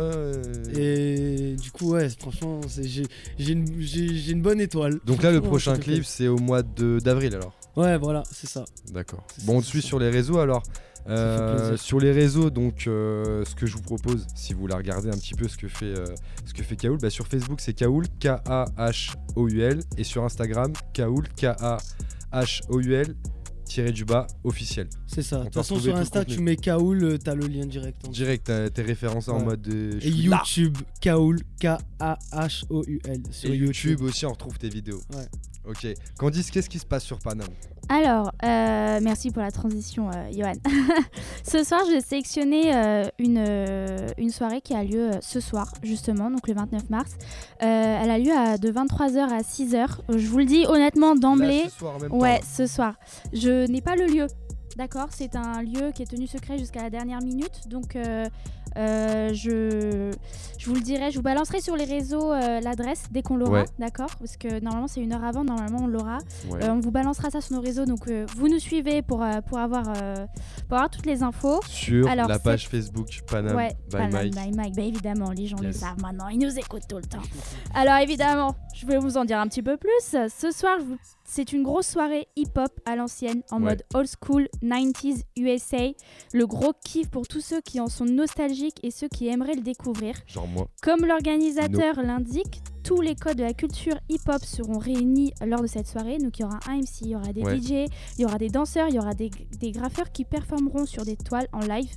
S4: et du coup, ouais, franchement, c'est- j'ai une, bonne étoile.
S1: Donc là, le prochain clip, c'est au mois de- d'avril alors.
S4: Ouais, voilà, c'est ça.
S1: D'accord. Bon, on te suit sur les réseaux alors. Euh, sur les réseaux, donc euh, ce que je vous propose, si vous voulez regarder un petit peu ce que fait, euh, ce que fait Kaoul, bah, sur Facebook c'est Kaoul, K-A-H-O-U-L, et sur Instagram, Kaoul, K-A-H-O-U-L, tiré du bas, officiel.
S4: C'est ça. De toute façon, sur Insta, tu mets Kaoul, euh, t'as le lien direct. en dessous.
S1: Direct, tes références en mode. euh,
S4: Et. YouTube, Kaoul, K-A-H-O-U-L. Sur
S1: Et
S4: YouTube.
S1: YouTube aussi, on retrouve tes vidéos.
S4: Ouais.
S1: Ok. Candice, qu'est-ce qui se passe sur Paname
S3: Alors, euh, merci pour la transition, euh, Johan. ce soir, j'ai sélectionné euh, une, euh, une soirée qui a lieu ce soir, justement, donc le 29 mars. Elle a lieu à, de 23h à 6h. Euh, Je vous le dis honnêtement d'emblée.
S1: Ce soir en même
S3: Ouais, ce soir. Je n'ai pas le lieu. D'accord? C'est un lieu qui est tenu secret jusqu'à la dernière minute. Donc, euh, je, je vous le dirai. Je vous balancerai sur les réseaux euh, l'adresse dès qu'on l'aura.
S1: Ouais.
S3: D'accord? Parce que normalement, c'est une heure avant. Normalement, on l'aura.
S1: Ouais.
S3: Euh, on vous balancera ça sur nos réseaux. Donc, vous nous suivez pour, pour, avoir, pour avoir toutes les infos.
S1: Sur
S3: alors,
S1: la page Facebook Paname
S3: ouais,
S1: by
S3: Paname
S1: Mike.
S3: by Mike. Bah, évidemment, les gens le
S1: Yes.
S3: savent maintenant. Ils nous écoutent tout le temps. Alors évidemment, je vais vous en dire un petit peu plus. Ce soir, je vous- c'est une grosse soirée hip-hop à l'ancienne, en
S1: Ouais.
S3: mode old school, 90s USA. Le gros kiff pour tous ceux qui en sont nostalgiques et ceux qui aimeraient le découvrir.
S1: Genre moi.
S3: Comme l'organisateur l'indique, tous les codes de la culture hip-hop seront réunis lors de cette soirée. Donc il y aura un MC, il y aura des
S1: Ouais.
S3: DJ, il y aura des danseurs, il y aura des, des graffeurs qui performeront sur des toiles en live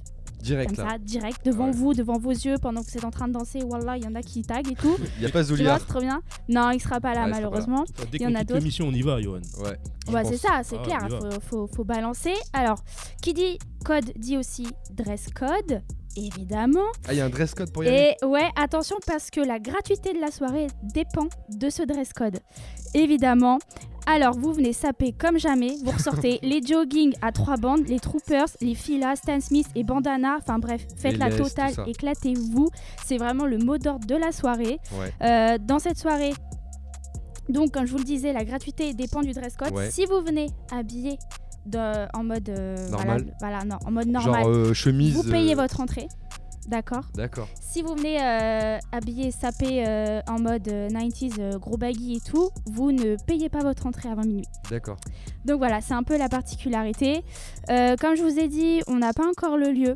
S1: Direct
S3: comme
S1: là.
S3: ça, direct, devant
S1: Ouais.
S3: vous, devant vos yeux, pendant que vous êtes en train de danser. Wallah, il y en a qui taguent et tout.
S1: Il y a pas
S3: tu vois, trop bien. Non, il sera pas là,
S1: Ouais, il sera pas là.
S3: malheureusement.
S2: Dès
S3: Il y en a d'autres.
S2: l'émission, on y va, Johan.
S1: Ouais.
S3: Ouais, c'est ça, c'est
S2: Ah,
S3: clair, faut, faut, faut balancer. Alors, qui dit code dit aussi dress code, évidemment.
S1: Ah, il y a un dress code pour y aller
S3: Et ouais, attention parce que la gratuité de la soirée dépend de ce dress code. Évidemment, Alors, vous venez saper comme jamais. Vous ressortez les jogging à trois bandes, les troopers, les filas, Stan Smith et bandana. Enfin bref, faites la totale, éclatez-vous. C'est vraiment le mot d'ordre de la soirée.
S1: Ouais.
S3: Euh, dans cette soirée, donc comme je vous le disais, la gratuité dépend du dress code.
S1: Ouais.
S3: Si vous venez habillé de- en mode euh,
S1: Normal.
S3: voilà, voilà, non, en mode normal,
S1: Genre euh, chemise.
S3: vous payez votre entrée. D'accord.
S1: D'accord.
S3: Si vous venez euh, habillé, sapé euh, en mode euh, 90s, euh, gros baggy et tout, vous ne payez pas votre entrée avant minuit.
S1: D'accord.
S3: Donc voilà, c'est un peu la particularité. Euh, comme je vous ai dit, on n'a pas encore le lieu.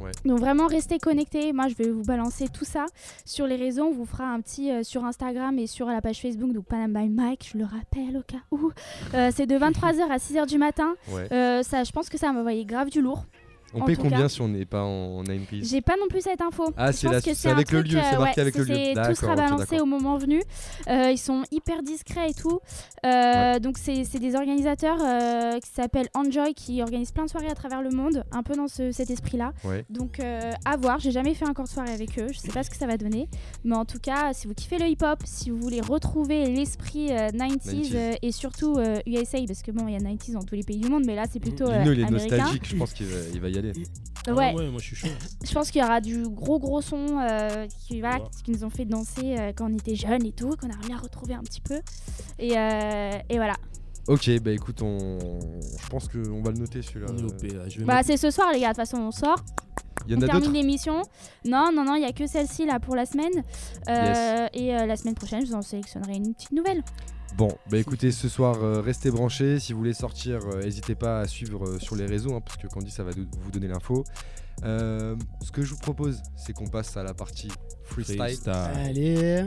S1: Ouais.
S3: Donc vraiment restez connectés. Moi je vais vous balancer tout ça sur les réseaux. On vous fera un petit euh, sur Instagram et sur la page Facebook. Donc Panam by Mike, je le rappelle au cas où. Euh, c'est de 23h à 6h du matin.
S1: Ouais.
S3: Euh, ça, je pense que ça m'envoyait grave du lourd.
S1: On
S3: en
S1: paye combien
S3: cas-
S1: si on n'est pas en 90s
S3: J'ai pas non plus cette info.
S1: Ah, c'est
S3: un
S1: avec le lieu, c'est
S3: euh,
S1: marqué avec le lieu.
S3: Tout sera balancé au moment venu. Euh, ils sont hyper discrets et tout. Euh, Donc c'est des organisateurs euh, qui s'appellent Enjoy qui organisent plein de soirées à travers le monde, un peu dans ce- cet esprit-là.
S1: Ouais.
S3: Donc à voir. J'ai jamais fait encore de soirée avec eux. Je sais pas ce que ça va donner, mais en tout cas, si vous kiffez le hip-hop, si vous voulez retrouver l'esprit euh, 90s,
S1: 90s.
S3: euh, et surtout USA, parce que bon, il y a 90s dans tous les pays du monde, mais là c'est plutôt
S1: Lino, il est
S3: américain.
S1: nostalgique, je pense qu'il va, il va y aller.
S2: Ah
S3: Ouais,
S2: moi je suis chaud.
S3: je pense qu'il y aura du gros gros son euh, qui, voilà,
S2: Ouais.
S3: qui nous ont fait danser euh, quand on était jeunes et tout, qu'on a bien retrouvé un petit peu. Et, euh, et voilà.
S1: Ok, bah écoute, on... je pense qu'on va le noter celui-là.
S3: Bah
S2: mettre-
S3: c'est ce soir les gars, de toute façon on sort,
S1: Il y en
S3: on
S1: a
S3: termine l'émission. Non, non, non, il y a que celle-ci là pour la semaine. Euh, Et euh, la semaine prochaine, je vous en sélectionnerai une petite nouvelle.
S1: Bon, bah écoutez, ce soir, euh, restez branchés. Si vous voulez sortir, euh, n'hésitez pas à suivre euh, sur les réseaux, hein, parce que Candy, ça va vous donner l'info. Euh, ce que je vous propose, c'est qu'on passe à la partie freestyle.
S2: Freestyle.
S4: Allez.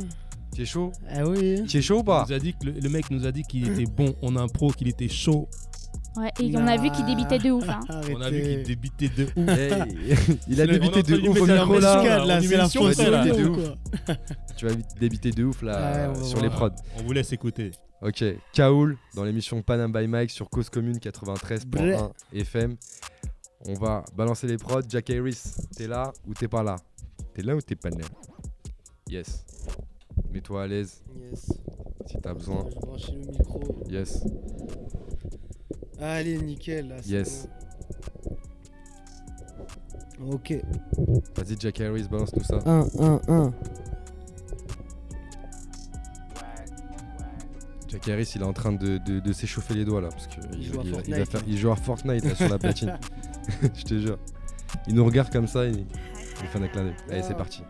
S1: Tu es chaud?
S4: Ah oui.
S1: Tu es chaud ou pas?
S2: Nous a dit que le, le mec nous a dit qu'il était bon en impro, qu'il était chaud.
S3: Ouais, et on a vu qu'il débitait de ouf. hein.
S2: On a vu qu'il débitait de ouf.
S1: Hey, Il a débité de ouf au micro là.
S4: c'est la fausse
S1: De ouf. Tu vas débiter de ouf là
S4: Ouais, on va
S1: sur les prods.
S2: On vous laisse écouter.
S1: Ok, Kaoul dans l'émission Panam by Mike sur Cause Commune 93.1 FM. On va balancer les prods. Jack Harris, t'es là ou t'es pas là? T'es là ou t'es pas là? Yes. Mets-toi à l'aise
S4: Yes.
S1: si t'as besoin.
S4: Je vais brancher le micro.
S1: Yes.
S4: Allez, nickel. Là,
S1: Yes.
S4: bon. Ok.
S1: Vas-y, Jack Harris, balance-nous ça.
S4: 1, 1, 1.
S1: Jack Harris, il est en train de, de- de s'échauffer les doigts là. Parce qu'il
S4: Il joue à
S1: il, va
S4: Fortnite,
S1: faire-
S4: là.
S1: il joue à Fortnite là, sur la platine. Je te jure. Il nous regarde comme ça et il fait un clin d'œil. Allez, c'est
S4: Ah.
S1: parti.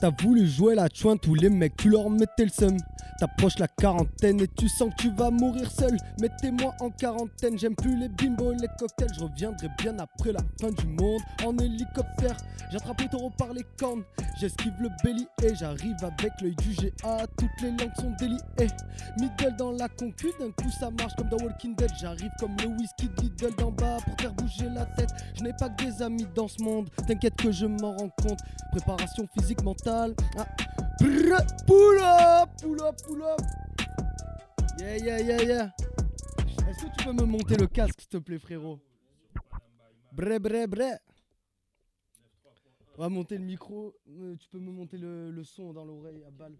S4: T'as voulu jouer la chouin, tous les mecs, tu leur mettais le seum. T'approches la quarantaine et tu sens que tu vas mourir seul. Mettez-moi en quarantaine, j'aime plus les bimbos, les cocktails. Je reviendrai bien après la fin du monde en hélicoptère. J'attrape les taureaux par les cornes, j'esquive le belly et j'arrive avec l'œil du GA. Toutes les langues sont déliées. Middle dans la concu, d'un coup ça marche comme dans Walking Dead. J'arrive comme le whisky de Lidl d'en bas pour faire bouger la tête. Je n'ai pas que des amis dans ce monde, t'inquiète que je m'en rends compte. Préparation physique, mentale. Ah. Brr, pull up, pull up, Yeah, yeah, yeah, yeah. Est-ce que tu peux me monter le casque, s'il te plaît, frérot? Bré, bré, bré. On va monter le micro. Euh, Tu peux me monter le, le son dans l'oreille à balle.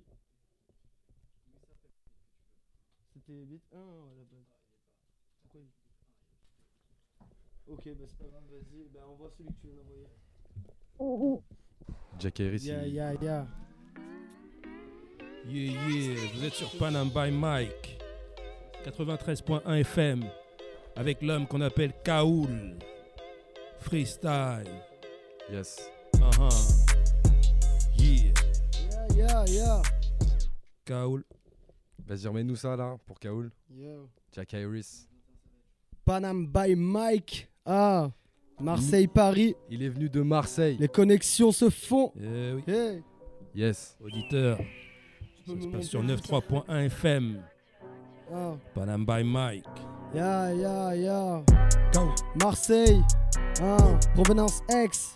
S4: C'était vite. À la base. Pourquoi Ok, bah c'est pas grave, vas-y. Bah envoie celui que tu veux envoyer.
S1: Jack Harris,
S4: Yeah, yeah, yeah.
S2: Yeah, yeah, vous êtes sur Panam by Mike, 93.1 FM, avec l'homme qu'on appelle Kaoul. Freestyle.
S1: yes.
S2: Uh-huh. Yeah,
S4: Yeah, yeah, yeah.
S2: Kaoul.
S1: Vas-y, remets-nous ça là pour Kaoul.
S4: Yo.
S1: Jack Harris.
S4: Panam by Mike. Ah, Marseille-Paris.
S1: Il est venu de Marseille.
S4: Les connexions se font.
S2: Eh oui,
S4: Hey.
S1: Yes.
S2: auditeur, ça se passe sur
S4: le
S2: 93.1 FM,
S4: Ah,
S2: Panam by Mike.
S4: ya, ya, ya.
S2: Kaoul.
S4: Marseille. Ah, provenance ex.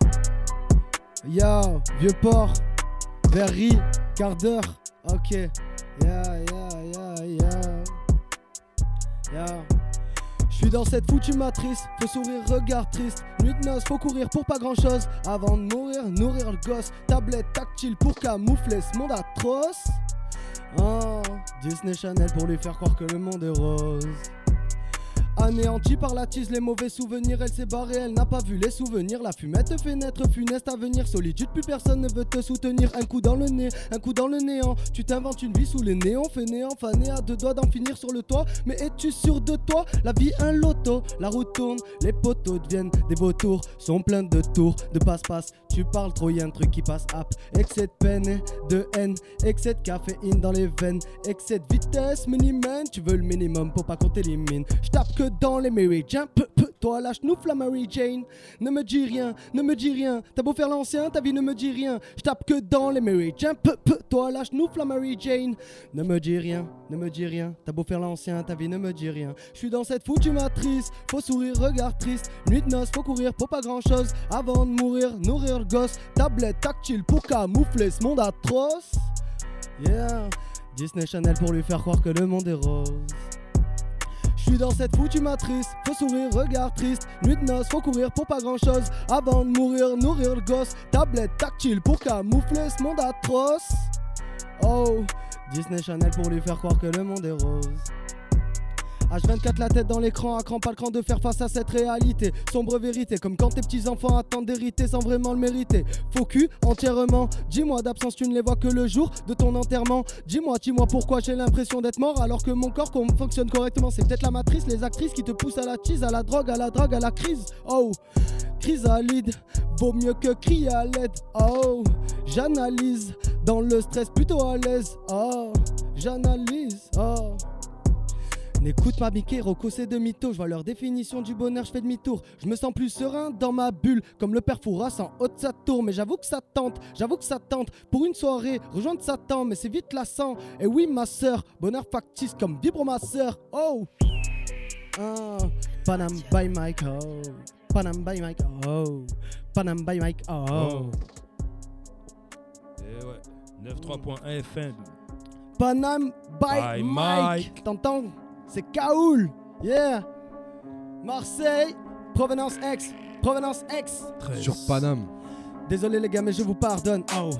S4: Ya, Vieux-Port. Verry. Quart d'heure. Ok. Ya, ya, ya, ya. Ya. Je suis dans cette foutue matrice, faut sourire, regard triste. Nuit de noces, faut courir pour pas grand chose. Avant de mourir, nourrir le gosse. Tablette tactile pour camoufler ce monde atroce. Oh, Disney Channel pour lui faire croire que le monde est rose. Anéantie par la tise, les mauvais souvenirs, elle s'est barrée, elle n'a pas vu les souvenirs. La fumette te fait naître funeste à venir. Solitude, plus personne ne veut te soutenir. Un coup dans le nez, un coup dans le néant. Tu t'inventes une vie sous les néons, fainéant, fané à deux doigts d'en finir sur le toit. Mais es-tu sûr de toi? La vie, un loto, la route tourne, les poteaux deviennent des vautours. Sont pleins de tours, de passe-passe. Tu parles trop, y a un truc qui passe up. Excès de peine de haine, excès de caféine dans les veines, excès de vitesse, minimum. Tu veux le minimum pour pas qu'on t'élimine. J'tape que dans les méridiens. Peu, peu, toi la chenouf, la Mary Jane. Ne me dis rien, ne me dis rien. T'as beau faire l'ancien, ta vie ne me dit rien. J'tape que dans les méridiens. Peu, peu, toi la chenouf, la Mary Jane. Ne me dis rien, ne me dis rien. T'as beau faire l'ancien, ta vie ne me dit rien. Je suis dans cette foutue matrice. Faut sourire, regard triste. Nuit de noces, faut courir pour pas grand chose. Avant de mourir, nourrir gosse. Tablette tactile pour camoufler ce monde atroce. Yeah. Disney Channel pour lui faire croire que le monde est rose. Je suis dans cette foutue matrice, faut sourire, regard triste, nuit de noces, faut courir pour pas grand chose, avant de mourir, nourrir le gosse, tablette tactile pour camoufler ce monde atroce. Oh, Disney Channel pour lui faire croire que le monde est rose. H24 la tête dans l'écran, à cran pas le cran de faire face à cette réalité. Sombre vérité, comme quand tes petits enfants attendent d'hériter sans vraiment le mériter. Faux cul, entièrement. Dis-moi d'absence, tu ne les vois que le jour de ton enterrement. Dis-moi, dis-moi pourquoi j'ai l'impression d'être mort alors que mon corps fonctionne correctement. C'est peut-être la matrice, les actrices qui te poussent à la cheese, à la drogue, à la drogue, à la crise. Oh, chrysalide, vaut mieux que crier à l'aide. Oh, j'analyse dans le stress plutôt à l'aise. Oh, j'analyse. Oh. N'écoute pas Mickey, Rocco c'est de mytho, je vois leur définition du bonheur, je fais demi-tour. Je me sens plus serein dans ma bulle, comme le père Fouras en haut de sa tour. Mais j'avoue que ça tente, j'avoue que ça tente. Pour une soirée, rejoindre Satan, mais c'est vite lassant. Et oui, ma sœur, bonheur factice comme vibre ma sœur. Oh! Ah, Panam by Mike, oh. Panam by Mike, oh. Panam by Mike, oh.
S2: Et ouais. 93.1 FM.
S4: Panam by,
S2: By
S4: Mike.
S2: Mike.
S4: T'entends? C'est Kaoul. Yeah. Marseille. Provenance X. Provenance X.
S1: Sur Paname.
S4: Désolé les gars, mais je vous pardonne. Oh.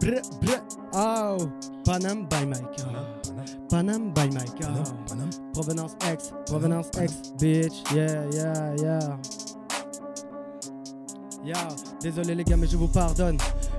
S4: Brr, brr. Oh. Panam by Mike. Oh. Panam by Mike. Oh. Provenance X. Provenance X. Bitch. Yeah, yeah, yeah. Yeah. Désolé les gars, mais je vous pardonne.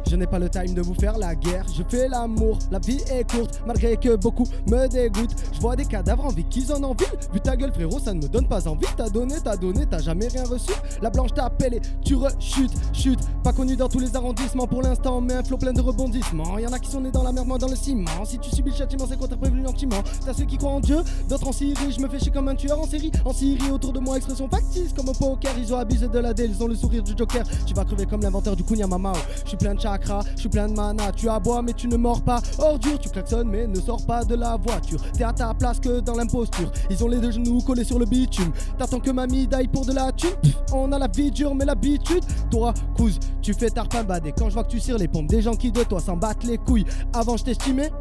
S4: Je n'ai pas le time de vous faire la guerre. Je fais l'amour, la vie est courte, malgré que beaucoup me dégoûtent. Je vois des cadavres en vie qu'ils en envie. Vu ta gueule, frérot, ça ne me donne pas envie. T'as donné, t'as donné, t'as jamais rien reçu. La blanche t'a appelé, tu rechutes, chute. Pas connu dans tous les arrondissements pour l'instant, mais un flot plein de rebondissements. Y en a qui sont nés dans la merde, moi dans le ciment. Si tu subis le châtiment, c'est qu'on t'a prévenu gentiment. T'as ceux qui croient en Dieu, d'autres en Syrie. Je me fais chier comme un tueur en série. En Syrie, autour de moi, expression factice comme au poker. Ils ont abusé de la dé, ils ont le sourire du Joker. Tu vas crever comme l'inventeur du Kunya Mamao. Je suis plein de je suis plein de mana. Tu aboies, mais tu ne mords pas. Ordure, tu klaxonnes, mais ne sors pas de la voiture. T'es à ta place que dans l'imposture. Ils ont les deux genoux collés sur le bitume. T'attends que mamie daille pour de la thune. On a la vie dure, mais l'habitude. Toi, couse, tu fais tarpin Et quand je vois que tu cires les pompes des gens qui de toi s'en battent les couilles. Avant, je t'estimais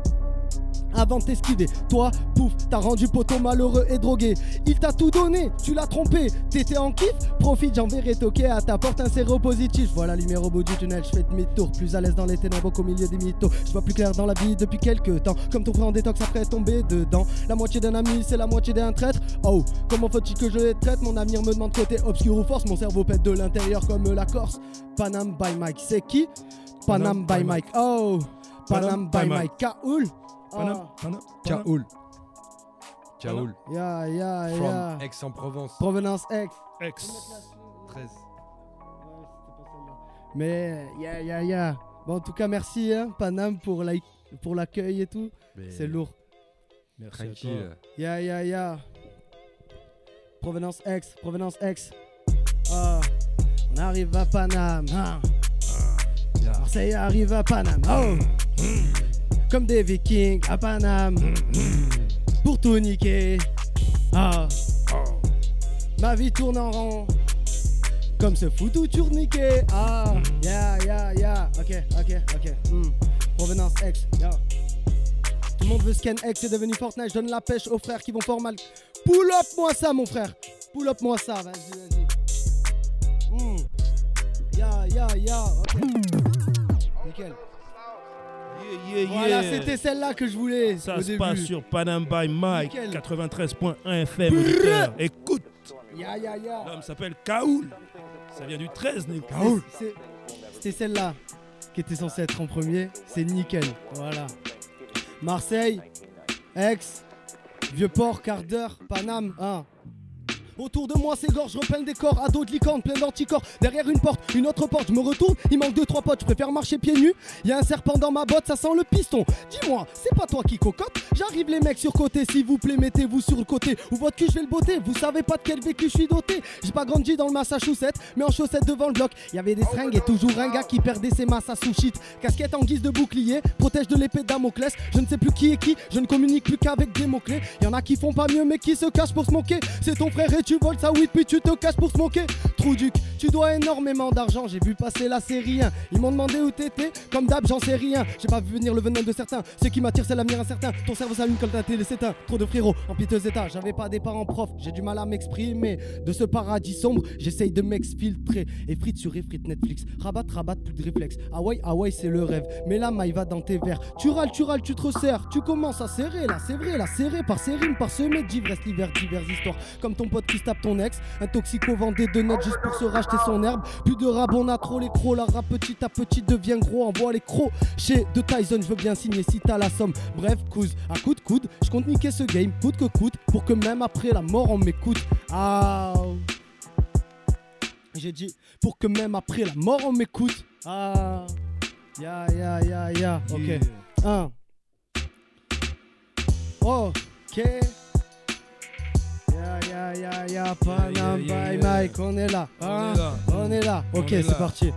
S4: avant de t'esquiver. Toi, pouf, t'as rendu poteau malheureux et drogué. Il t'a tout donné, tu l'as trompé. T'étais en kiff, profite, j'enverrai toquer à ta porte un séropositif. Voilà la lumière au bout du tunnel, je fais demi-tour. Plus à l'aise dans les ténèbres qu'au milieu des mythos. Je vois plus clair dans la vie depuis quelques temps. Comme ton frère en détox après tomber dedans. La moitié d'un ami, c'est la moitié d'un traître. Oh, comment faut-il que je les traite? Mon avenir me demande côté obscur ou force. Mon cerveau pète de l'intérieur comme la Corse. Panam by Mike, c'est qui? Panam by Mike. Oh, Panam by Mike. Kaoul.
S2: Panam,
S4: Ah.
S2: Panam.
S1: Kaoul. Kaoul.
S4: Yeah, yeah,
S1: From
S4: yeah.
S1: Aix-en-Provence.
S4: Provenance X.
S2: Ex.
S1: 13.
S4: Mais yeah, yeah, yeah. Bon, en tout cas, merci, hein, Panam, pour la- pour l'accueil et tout.
S1: Mais
S4: C'est lourd.
S2: Merci à toi.
S1: Tranquille.
S4: Yeah, yeah, yeah. Provenance X, Provenance X. Ah, on arrive à Paname. hein.
S1: Yeah.
S4: Marseille arrive à Paname. Oh. Comme des vikings à Paname. Pour tout niquer. Ah. Ma vie tourne en rond. Comme ce foutu tourniquet. Ah. Yeah, yeah, yeah. Ok, ok, ok. Hmm. Provenance X. Yeah. Tout le monde veut scan X, c'est devenu Fortnite. Je donne la pêche aux frères qui vont fort mal. Pull up moi ça, mon frère. Pull up moi ça, vas-y, vas-y. Ya, ya, ya. ok. Nickel.
S2: Yeah, Yeah,
S4: Voilà,
S2: yeah.
S4: c'était celle-là que je voulais.
S2: Ça se passe sur Panam by Mike,
S4: Nickel.
S2: 93.1 FM. Écoute,
S4: ya.
S2: l'homme s'appelle Kaoul. Ça vient du 13, né.
S4: C'est- C'était celle-là qui était censée être en premier. C'est nickel. Voilà. Marseille, Aix, Vieux-Port, quart d'heure, Paname, 1. Autour de moi, c'est gorge, je repeins des corps, ados de licorne, plein d'anticorps. Derrière une porte, une autre porte, je me retourne, il manque deux, trois potes, je préfère marcher pieds nus. Y a un serpent dans ma botte, ça sent le piston. Dis-moi, c'est pas toi qui cocotte J'arrive les mecs sur côté, s'il vous plaît, mettez-vous sur le côté. Ou votre cul, je vais le botter. Vous savez pas de quel vécu je suis doté. J'ai pas grandi dans le Massachusetts, mais en chaussettes devant le bloc. Y avait des seringues et toujours un gars qui perdait ses masses à sous shit. Casquette en guise de bouclier, protège de l'épée de Damoclès. Je ne sais plus qui est qui, je ne communique plus qu'avec des mots-clés. Y en a qui font pas mieux, mais qui se cachent pour se moquer. C'est ton frère et tu voles sa weed, puis tu te caches pour se moquer. Trou duc, tu dois énormément d'argent. J'ai vu passer la série 1. Ils m'ont demandé où t'étais. Comme d'hab, j'en sais rien. J'ai pas vu venir le venin de certains. Ce qui m'attire, c'est l'avenir incertain. Ton cerveau s'allume comme ta télé s'éteint. Trop de frérots en piteux état. J'avais pas des parents profs. J'ai du mal à m'exprimer. De ce paradis sombre, j'essaye de m'exfiltrer. Et frites sur frites Netflix. Rabat, rabat, plus de réflexe. Hawaii, Hawaii, c'est le rêve. Mais la maille va dans tes verres. Tu râles, tu râles, tu te resserres. Tu commences à serrer. Là, c'est vrai, là, serré par ses rimes, par semé d'ivresse, divers, diverses histoires. Comme ton pote qui se tape ton ex. Un toxico vendait deux notes juste pour se racheter son herbe. Plus de rab, on a trop les crocs. La rap petit à petit devient gros. Envoie les crocs. Chez de Tyson, je veux bien signer si t'as la somme. Bref, cause à coup de coude, je compte niquer ce game, coûte que coûte, pour que même après la mort on m'écoute. Ah. J'ai dit, pour que même après la mort on m'écoute. Ah. Ya, ya, ya, ya. Ok.
S2: Yeah.
S4: Un. Ok. Ya, ya, ya, ya. Panam,
S2: yeah, yeah.
S4: Mike, on est là.
S2: On
S4: hein.
S2: est là.
S4: On est là. Ok,
S2: est
S4: c'est parti.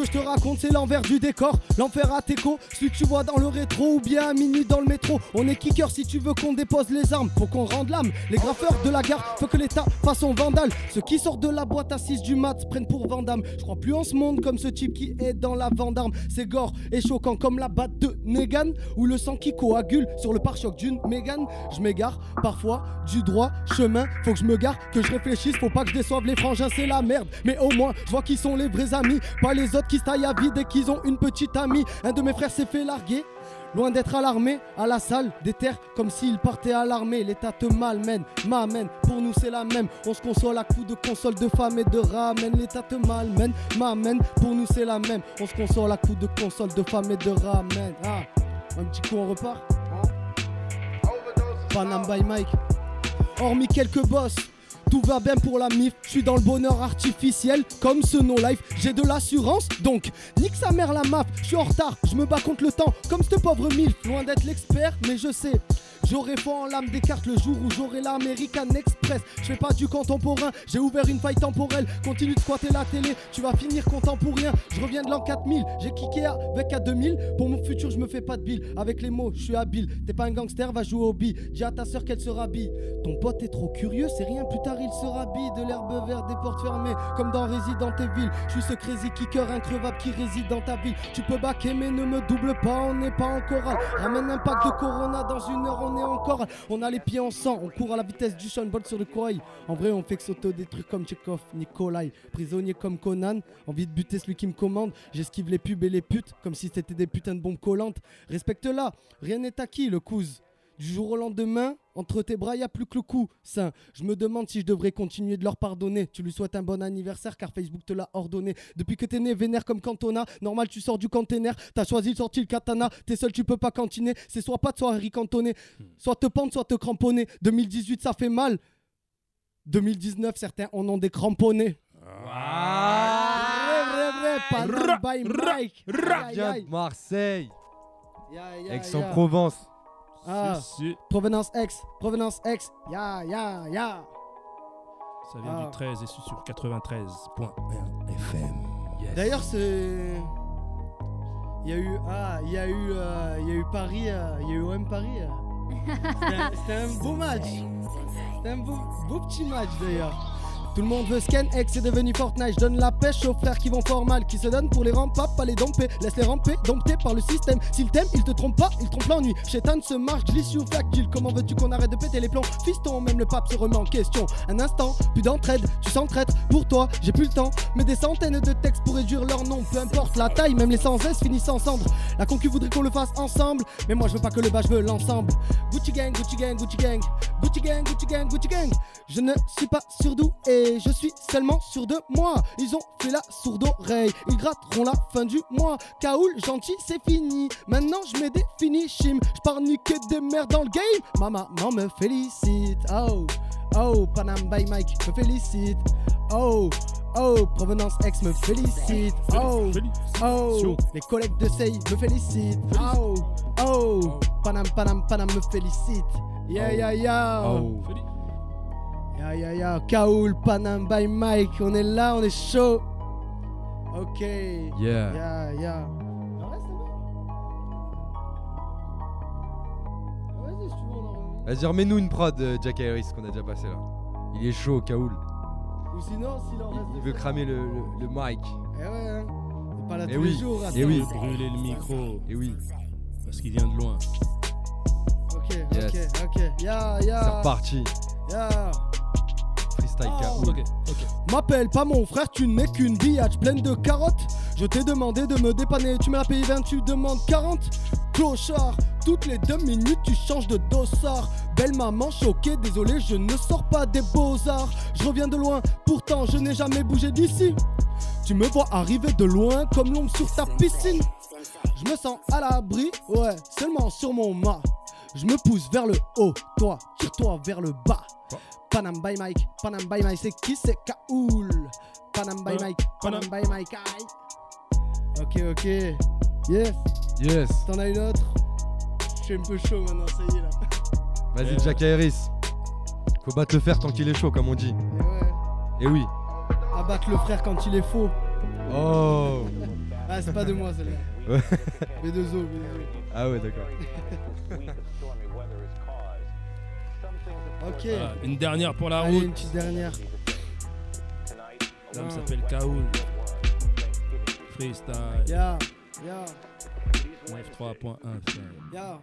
S4: Que je te raconte, c'est l'envers du décor. L'enfer à Teco, celui que tu vois dans le rétro ou bien à minuit dans le métro. On est kicker si tu veux qu'on dépose les armes. Faut qu'on rende l'âme. Les graffeurs de la gare, faut que l'État fasse son vandale. Ceux qui sortent de la boîte à 6 du mat prennent pour Vandame. Je crois plus en ce monde comme ce type qui est dans la Vandarme. C'est gore et choquant comme la batte de Negan ou le sang qui coagule sur le pare-choc d'une Mégane. Je m'égare parfois du droit chemin. Faut que je me gare, que je réfléchisse. Faut pas que je déçoive les frangins, c'est la merde. Mais au moins, je vois qui sont les vrais amis. Pas les autres qui se taillent à vide et qu'ils ont une petite amie. Un de mes frères s'est fait larguer. Loin d'être à l'armée, à la salle des terres, comme s'il partait à l'armée. L'état te malmène, m'amène. Pour nous, c'est la même. On se console à coups de console de femmes et de ramen. L'état te malmène, m'amène. Pour nous, c'est la même. On se console à coups de console de femmes et de ramen. Ah, un petit coup, on repart. Panam by Mike. Hormis quelques boss. Tout va bien pour la mif, je suis dans le bonheur artificiel comme ce no life, j'ai de l'assurance. Donc nique sa mère la map, je suis en retard, je me bats contre le temps comme ce pauvre milf, loin d'être l'expert mais je sais J'aurai foi en l'âme des cartes le jour où j'aurai l'American Express. Je fais pas du contemporain, j'ai ouvert une faille temporelle. Continue de squatter la télé, tu vas finir content pour rien. Je reviens de l'an 4000, j'ai kické avec à 2000. Pour mon futur, je me fais pas de bill. Avec les mots, je suis habile. T'es pas un gangster, va jouer au bi. Dis à ta soeur qu'elle se rhabille. Ton pote est trop curieux, c'est rien, plus tard il se rhabille. De l'herbe verte, des portes fermées, comme dans Resident Evil. Je suis ce crazy kicker increvable qui réside dans ta ville. Tu peux baquer, mais ne me double pas, on n'est pas en chorale. Ramène un pack de Corona, dans une heure on est encore. On a les pieds en sang, on court à la vitesse du Sean Bolt sur le corail. En vrai, on fait que s'auto des trucs comme Chekhov, Nikolai. Prisonnier comme Conan, envie de buter celui qui me commande. J'esquive les pubs et les putes, comme si c'était des putains de bombes collantes. Respecte-la, rien n'est acquis, le couze. Du jour au lendemain, entre tes bras, y a plus que le coup. Saint, je me demande si je devrais continuer de leur pardonner. Tu lui souhaites un bon anniversaire car Facebook te l'a ordonné. Depuis que t'es né vénère comme Cantona, normal tu sors du container. T'as choisi de sortir le katana, t'es seul, tu peux pas cantiner. C'est soit pas de soit Harry cantonné. Soit te pendre, soit te cramponner. 2018, ça fait mal. 2019, certains en ont des cramponnés. Mike.
S1: Marseille. Aix-en-Provence.
S4: Ah.
S2: Si, si.
S4: Provenance X, Provenance X, ya, ya, ya.
S2: Ça vient
S4: Ah.
S2: du 13 et c'est sur 93.1 FM. Yes.
S4: D'ailleurs, c'est. Il y a eu. Ah, il y a eu. euh, Il y a eu Paris. euh, Il y a eu OM Paris. euh. C'était un- beau match. C'était un beau, beau petit match d'ailleurs. Tout le monde veut scan, ex c'est devenu Fortnite. Je donne la pêche aux frères qui vont fort mal, qui se donnent pour les rampas, pas les domper. Laisse-les ramper, domptés par le système. S'ils t'aiment, ils te trompent pas, ils trompent l'ennui. Chétan se marche, glisse you fractile. Comment veux-tu qu'on arrête de péter les plombs? Fiston, même le pape se remet en question. Un instant, plus d'entraide, tu s'entraites. Pour toi, j'ai plus le temps. Mais des centaines de textes pour réduire leur nom. Peu importe la taille, même les sans S finissent en cendres. La concu voudrait qu'on le fasse ensemble. Mais moi, je veux pas que le bas, je veux l'ensemble. Gucci gang, Gucci gang, Gucci gang. Gucci gang, Gucci gang, Gucci gang. Je ne suis pas surdou je suis seulement sûr de moi. Ils ont fait la sourde oreille, ils gratteront la fin du mois. Kaoul, gentil, c'est fini. Maintenant je mets des finishim. Je pars niquer des merdes dans le game. Ma maman me félicite. Oh, oh, Panam by Mike me félicite. Oh, oh, provenance ex me félicite. Oh, oh, les collègues de Sey me félicitent. Oh, oh, Panam, Panam, Panam me félicite. Yeah, yeah, yeah. Ya ya ya, Kaoul, Panam by Mike, on est là, on est chaud. Ok.
S1: Yeah.
S4: Ya ya. Ah ouais, c'est bon. Ah, Vas-y, si tu veux, on en remet.
S1: Vas-y, remets-nous une prod de Jack Harris qu'on a déjà passé là. Il est chaud, Kaoul.
S4: Ou sinon, s'il en
S1: Il,
S4: reste.
S1: il
S4: des
S1: veut cramer le, le, le mic.
S4: Eh ouais, hein. C'est pas là
S1: Eh
S4: tous
S1: oui,
S4: les jours.
S1: eh
S4: attends.
S1: oui.
S2: Brûler le micro,
S1: Et oui,
S2: parce qu'il vient de loin.
S4: Ok,
S1: Yes.
S4: ok, ok. Ya
S1: c'est
S4: ya.
S1: reparti.
S4: Ya. Oh. M'appelle pas mon frère, tu n'es qu'une billage pleine de carottes. Je t'ai demandé de me dépanner, tu me l'as payé 20, tu demandes 40. Clochard, toutes les deux minutes tu changes de dossard. Belle maman choquée, désolé, je ne sors pas des beaux-arts. Je reviens de loin, pourtant je n'ai jamais bougé d'ici. Tu me vois arriver de loin comme l'ombre sur ta piscine. Je me sens à l'abri, ouais, seulement sur mon mât. Je me pousse vers le haut, toi, tire-toi vers le bas. Panam by Mike, Panam by Mike, c'est qui c'est Kaoul? Panam by
S2: Panam-
S4: Mike, Panam by Mike, aïe. Ok, ok. Yes,
S1: Yes.
S4: t'en as une autre? Je suis un peu chaud maintenant, ça y est là.
S1: Vas-y,
S2: Euh.
S1: Jack Harris. Faut battre le fer tant qu'il est chaud, comme on dit.
S4: Et ouais,
S1: Et oui.
S4: abattre le frère quand il est faux.
S1: Oh.
S4: Ah, c'est pas de moi celle-là.
S1: Ouais.
S4: B2O, B2O.
S1: Ah ouais, d'accord.
S4: Ok.
S2: Voilà, une dernière pour la
S4: Allez,
S2: route.
S4: une petite dernière.
S2: L'homme s'appelle Kaoul. Freestyle.
S4: Ya, ya.
S2: 93.1.
S4: Ya.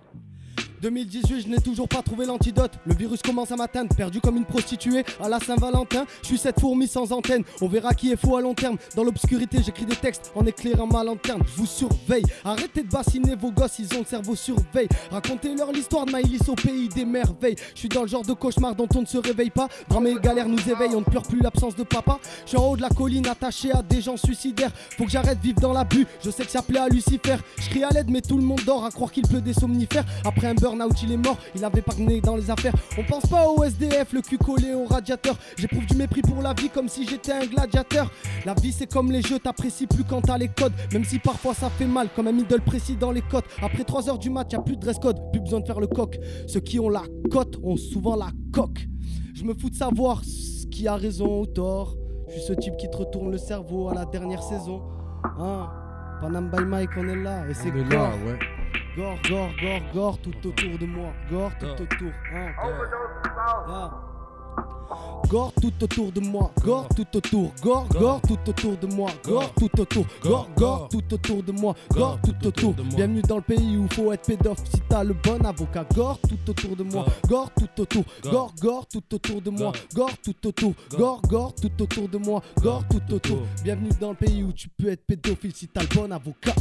S4: 2018, je n'ai toujours pas trouvé l'antidote. Le virus commence à m'atteindre, perdu comme une prostituée à la Saint-Valentin. Je suis cette fourmi sans antenne. On verra qui est faux à long terme. Dans l'obscurité, j'écris des textes en éclairant ma lanterne. Je vous surveille. Arrêtez de bassiner vos gosses, ils ont le cerveau surveille. Racontez-leur l'histoire de Maïlis au pays des merveilles. Je suis dans le genre de cauchemar dont on ne se réveille pas. Dans mes galères nous éveillent, on ne pleure plus l'absence de papa. Je suis en haut de la colline attaché à des gens suicidaires. Faut que j'arrête de vivre dans l'abus. Je sais que ça plaît à Lucifer. Je crie à l'aide, mais tout le monde dort à croire qu'il pleut des somnifères. Après un burn-out, il est mort. Il avait pas né dans les affaires. On pense pas au SDF, le cul collé au radiateur. J'éprouve du mépris pour la vie comme si j'étais un gladiateur. La vie, c'est comme les jeux, t'apprécies plus quand t'as les codes. Même si parfois ça fait mal, comme un middle précis dans les côtes. Après 3 heures du match, y a plus de dress code, plus besoin de faire le coq. Ceux qui ont la cote ont souvent la coque. Je me fous de savoir ce qui a raison ou tort. Je suis ce type qui te retourne le cerveau à la dernière saison. Hein Panam by Mike, on est là. Et c'est gore,
S1: là, ouais.
S4: gore, gore, gore, gore tout autour de moi. Gore tout autour. Hein Ah. Gore tout autour de moi, gore tout autour, gore, gore. tout autour de moi, gore. tout autour, gore, gore tout autour de moi, gore tout autour. Bienvenue dans le pays où faut être pédophile si t'as le bon avocat, gore tout autour de moi, gore. tout autour, gore, gore tout autour de moi, gore. tout autour, gore, gore tout autour de moi, gore tout autour. Bienvenue dans le pays où tu peux être pédophile si t'as le bon avocat.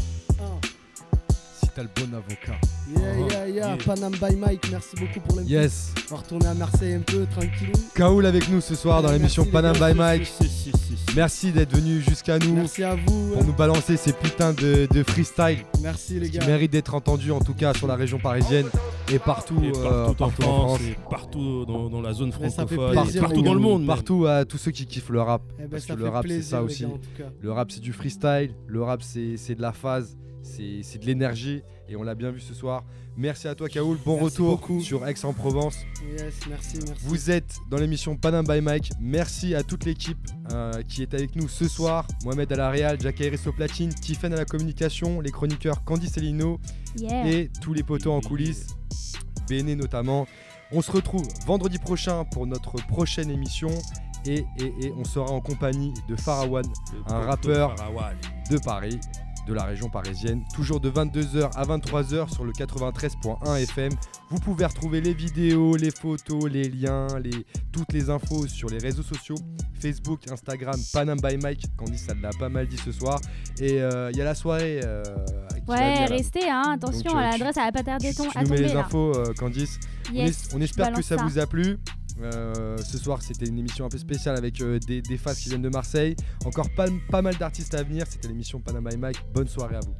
S1: Si t'as le bon avocat.
S4: Yeah, yeah, yeah,
S2: Yeah.
S4: Panam by Mike, merci beaucoup pour l'invitation.
S1: Yes.
S4: On va retourner à Marseille un peu, tranquille.
S1: Kaoul avec nous ce soir dans l'émission
S4: merci,
S1: Panam by Mike.
S2: Si, si, si, si.
S1: Merci d'être venu jusqu'à nous
S4: Merci à vous.
S1: pour nous balancer ces putains de, de freestyle
S4: Merci les
S1: qui
S4: gars.
S1: méritent d'être entendus en tout cas sur la région parisienne et partout,
S2: Et
S1: euh,
S2: partout, en France, et partout dans, dans la zone
S4: fait
S2: francophone, partout dans le monde. même.
S1: Partout à tous ceux qui kiffent le rap.
S4: Eh ben,
S1: Parce
S4: ça
S1: que le rap c'est ça aussi.
S4: gars.
S1: Le rap c'est du freestyle, le rap c'est c'est de la phase, c'est de l'énergie et on l'a bien vu ce soir. Merci à toi Kaoul, bon
S4: Merci
S1: retour
S4: beaucoup.
S1: sur Aix-en-Provence.
S4: Yes, merci, merci.
S1: Vous êtes dans l'émission Panam by Mike. Merci à toute l'équipe euh, qui est avec nous ce soir. Mohamed à la Real, Jack au platine, Tiffen à la communication, les chroniqueurs Candy Cellino
S3: Yeah.
S1: et tous les poteaux en coulisses, Béné notamment. On se retrouve vendredi prochain pour notre prochaine émission. Et, et, et on sera en compagnie de Farawan, un rappeur.
S2: Farawan.
S1: de Paris, de la région parisienne, toujours de 22h à 23h sur le 93.1 FM. Vous pouvez retrouver les vidéos, les photos, les liens, les, toutes les infos sur les réseaux sociaux Facebook, Instagram, Panam by Mike. Candice, ça l'a pas mal dit ce soir. Et euh, il y a la soirée. euh, qui
S3: Ouais, restez, hein, attention
S1: Donc, euh,
S3: à l'adresse, elle va pas tarder
S1: Tu,
S3: ton-
S1: tu
S3: à
S1: nous mets les
S3: là.
S1: infos, euh, Candice. On es- espère que ça, vous a plu. Euh, ce soir, c'était une émission un peu spéciale avec euh, des, des qui viennent de Marseille. Encore pas, pas mal d'artistes à venir. C'était l'émission Panama et Mike. Bonne soirée à vous.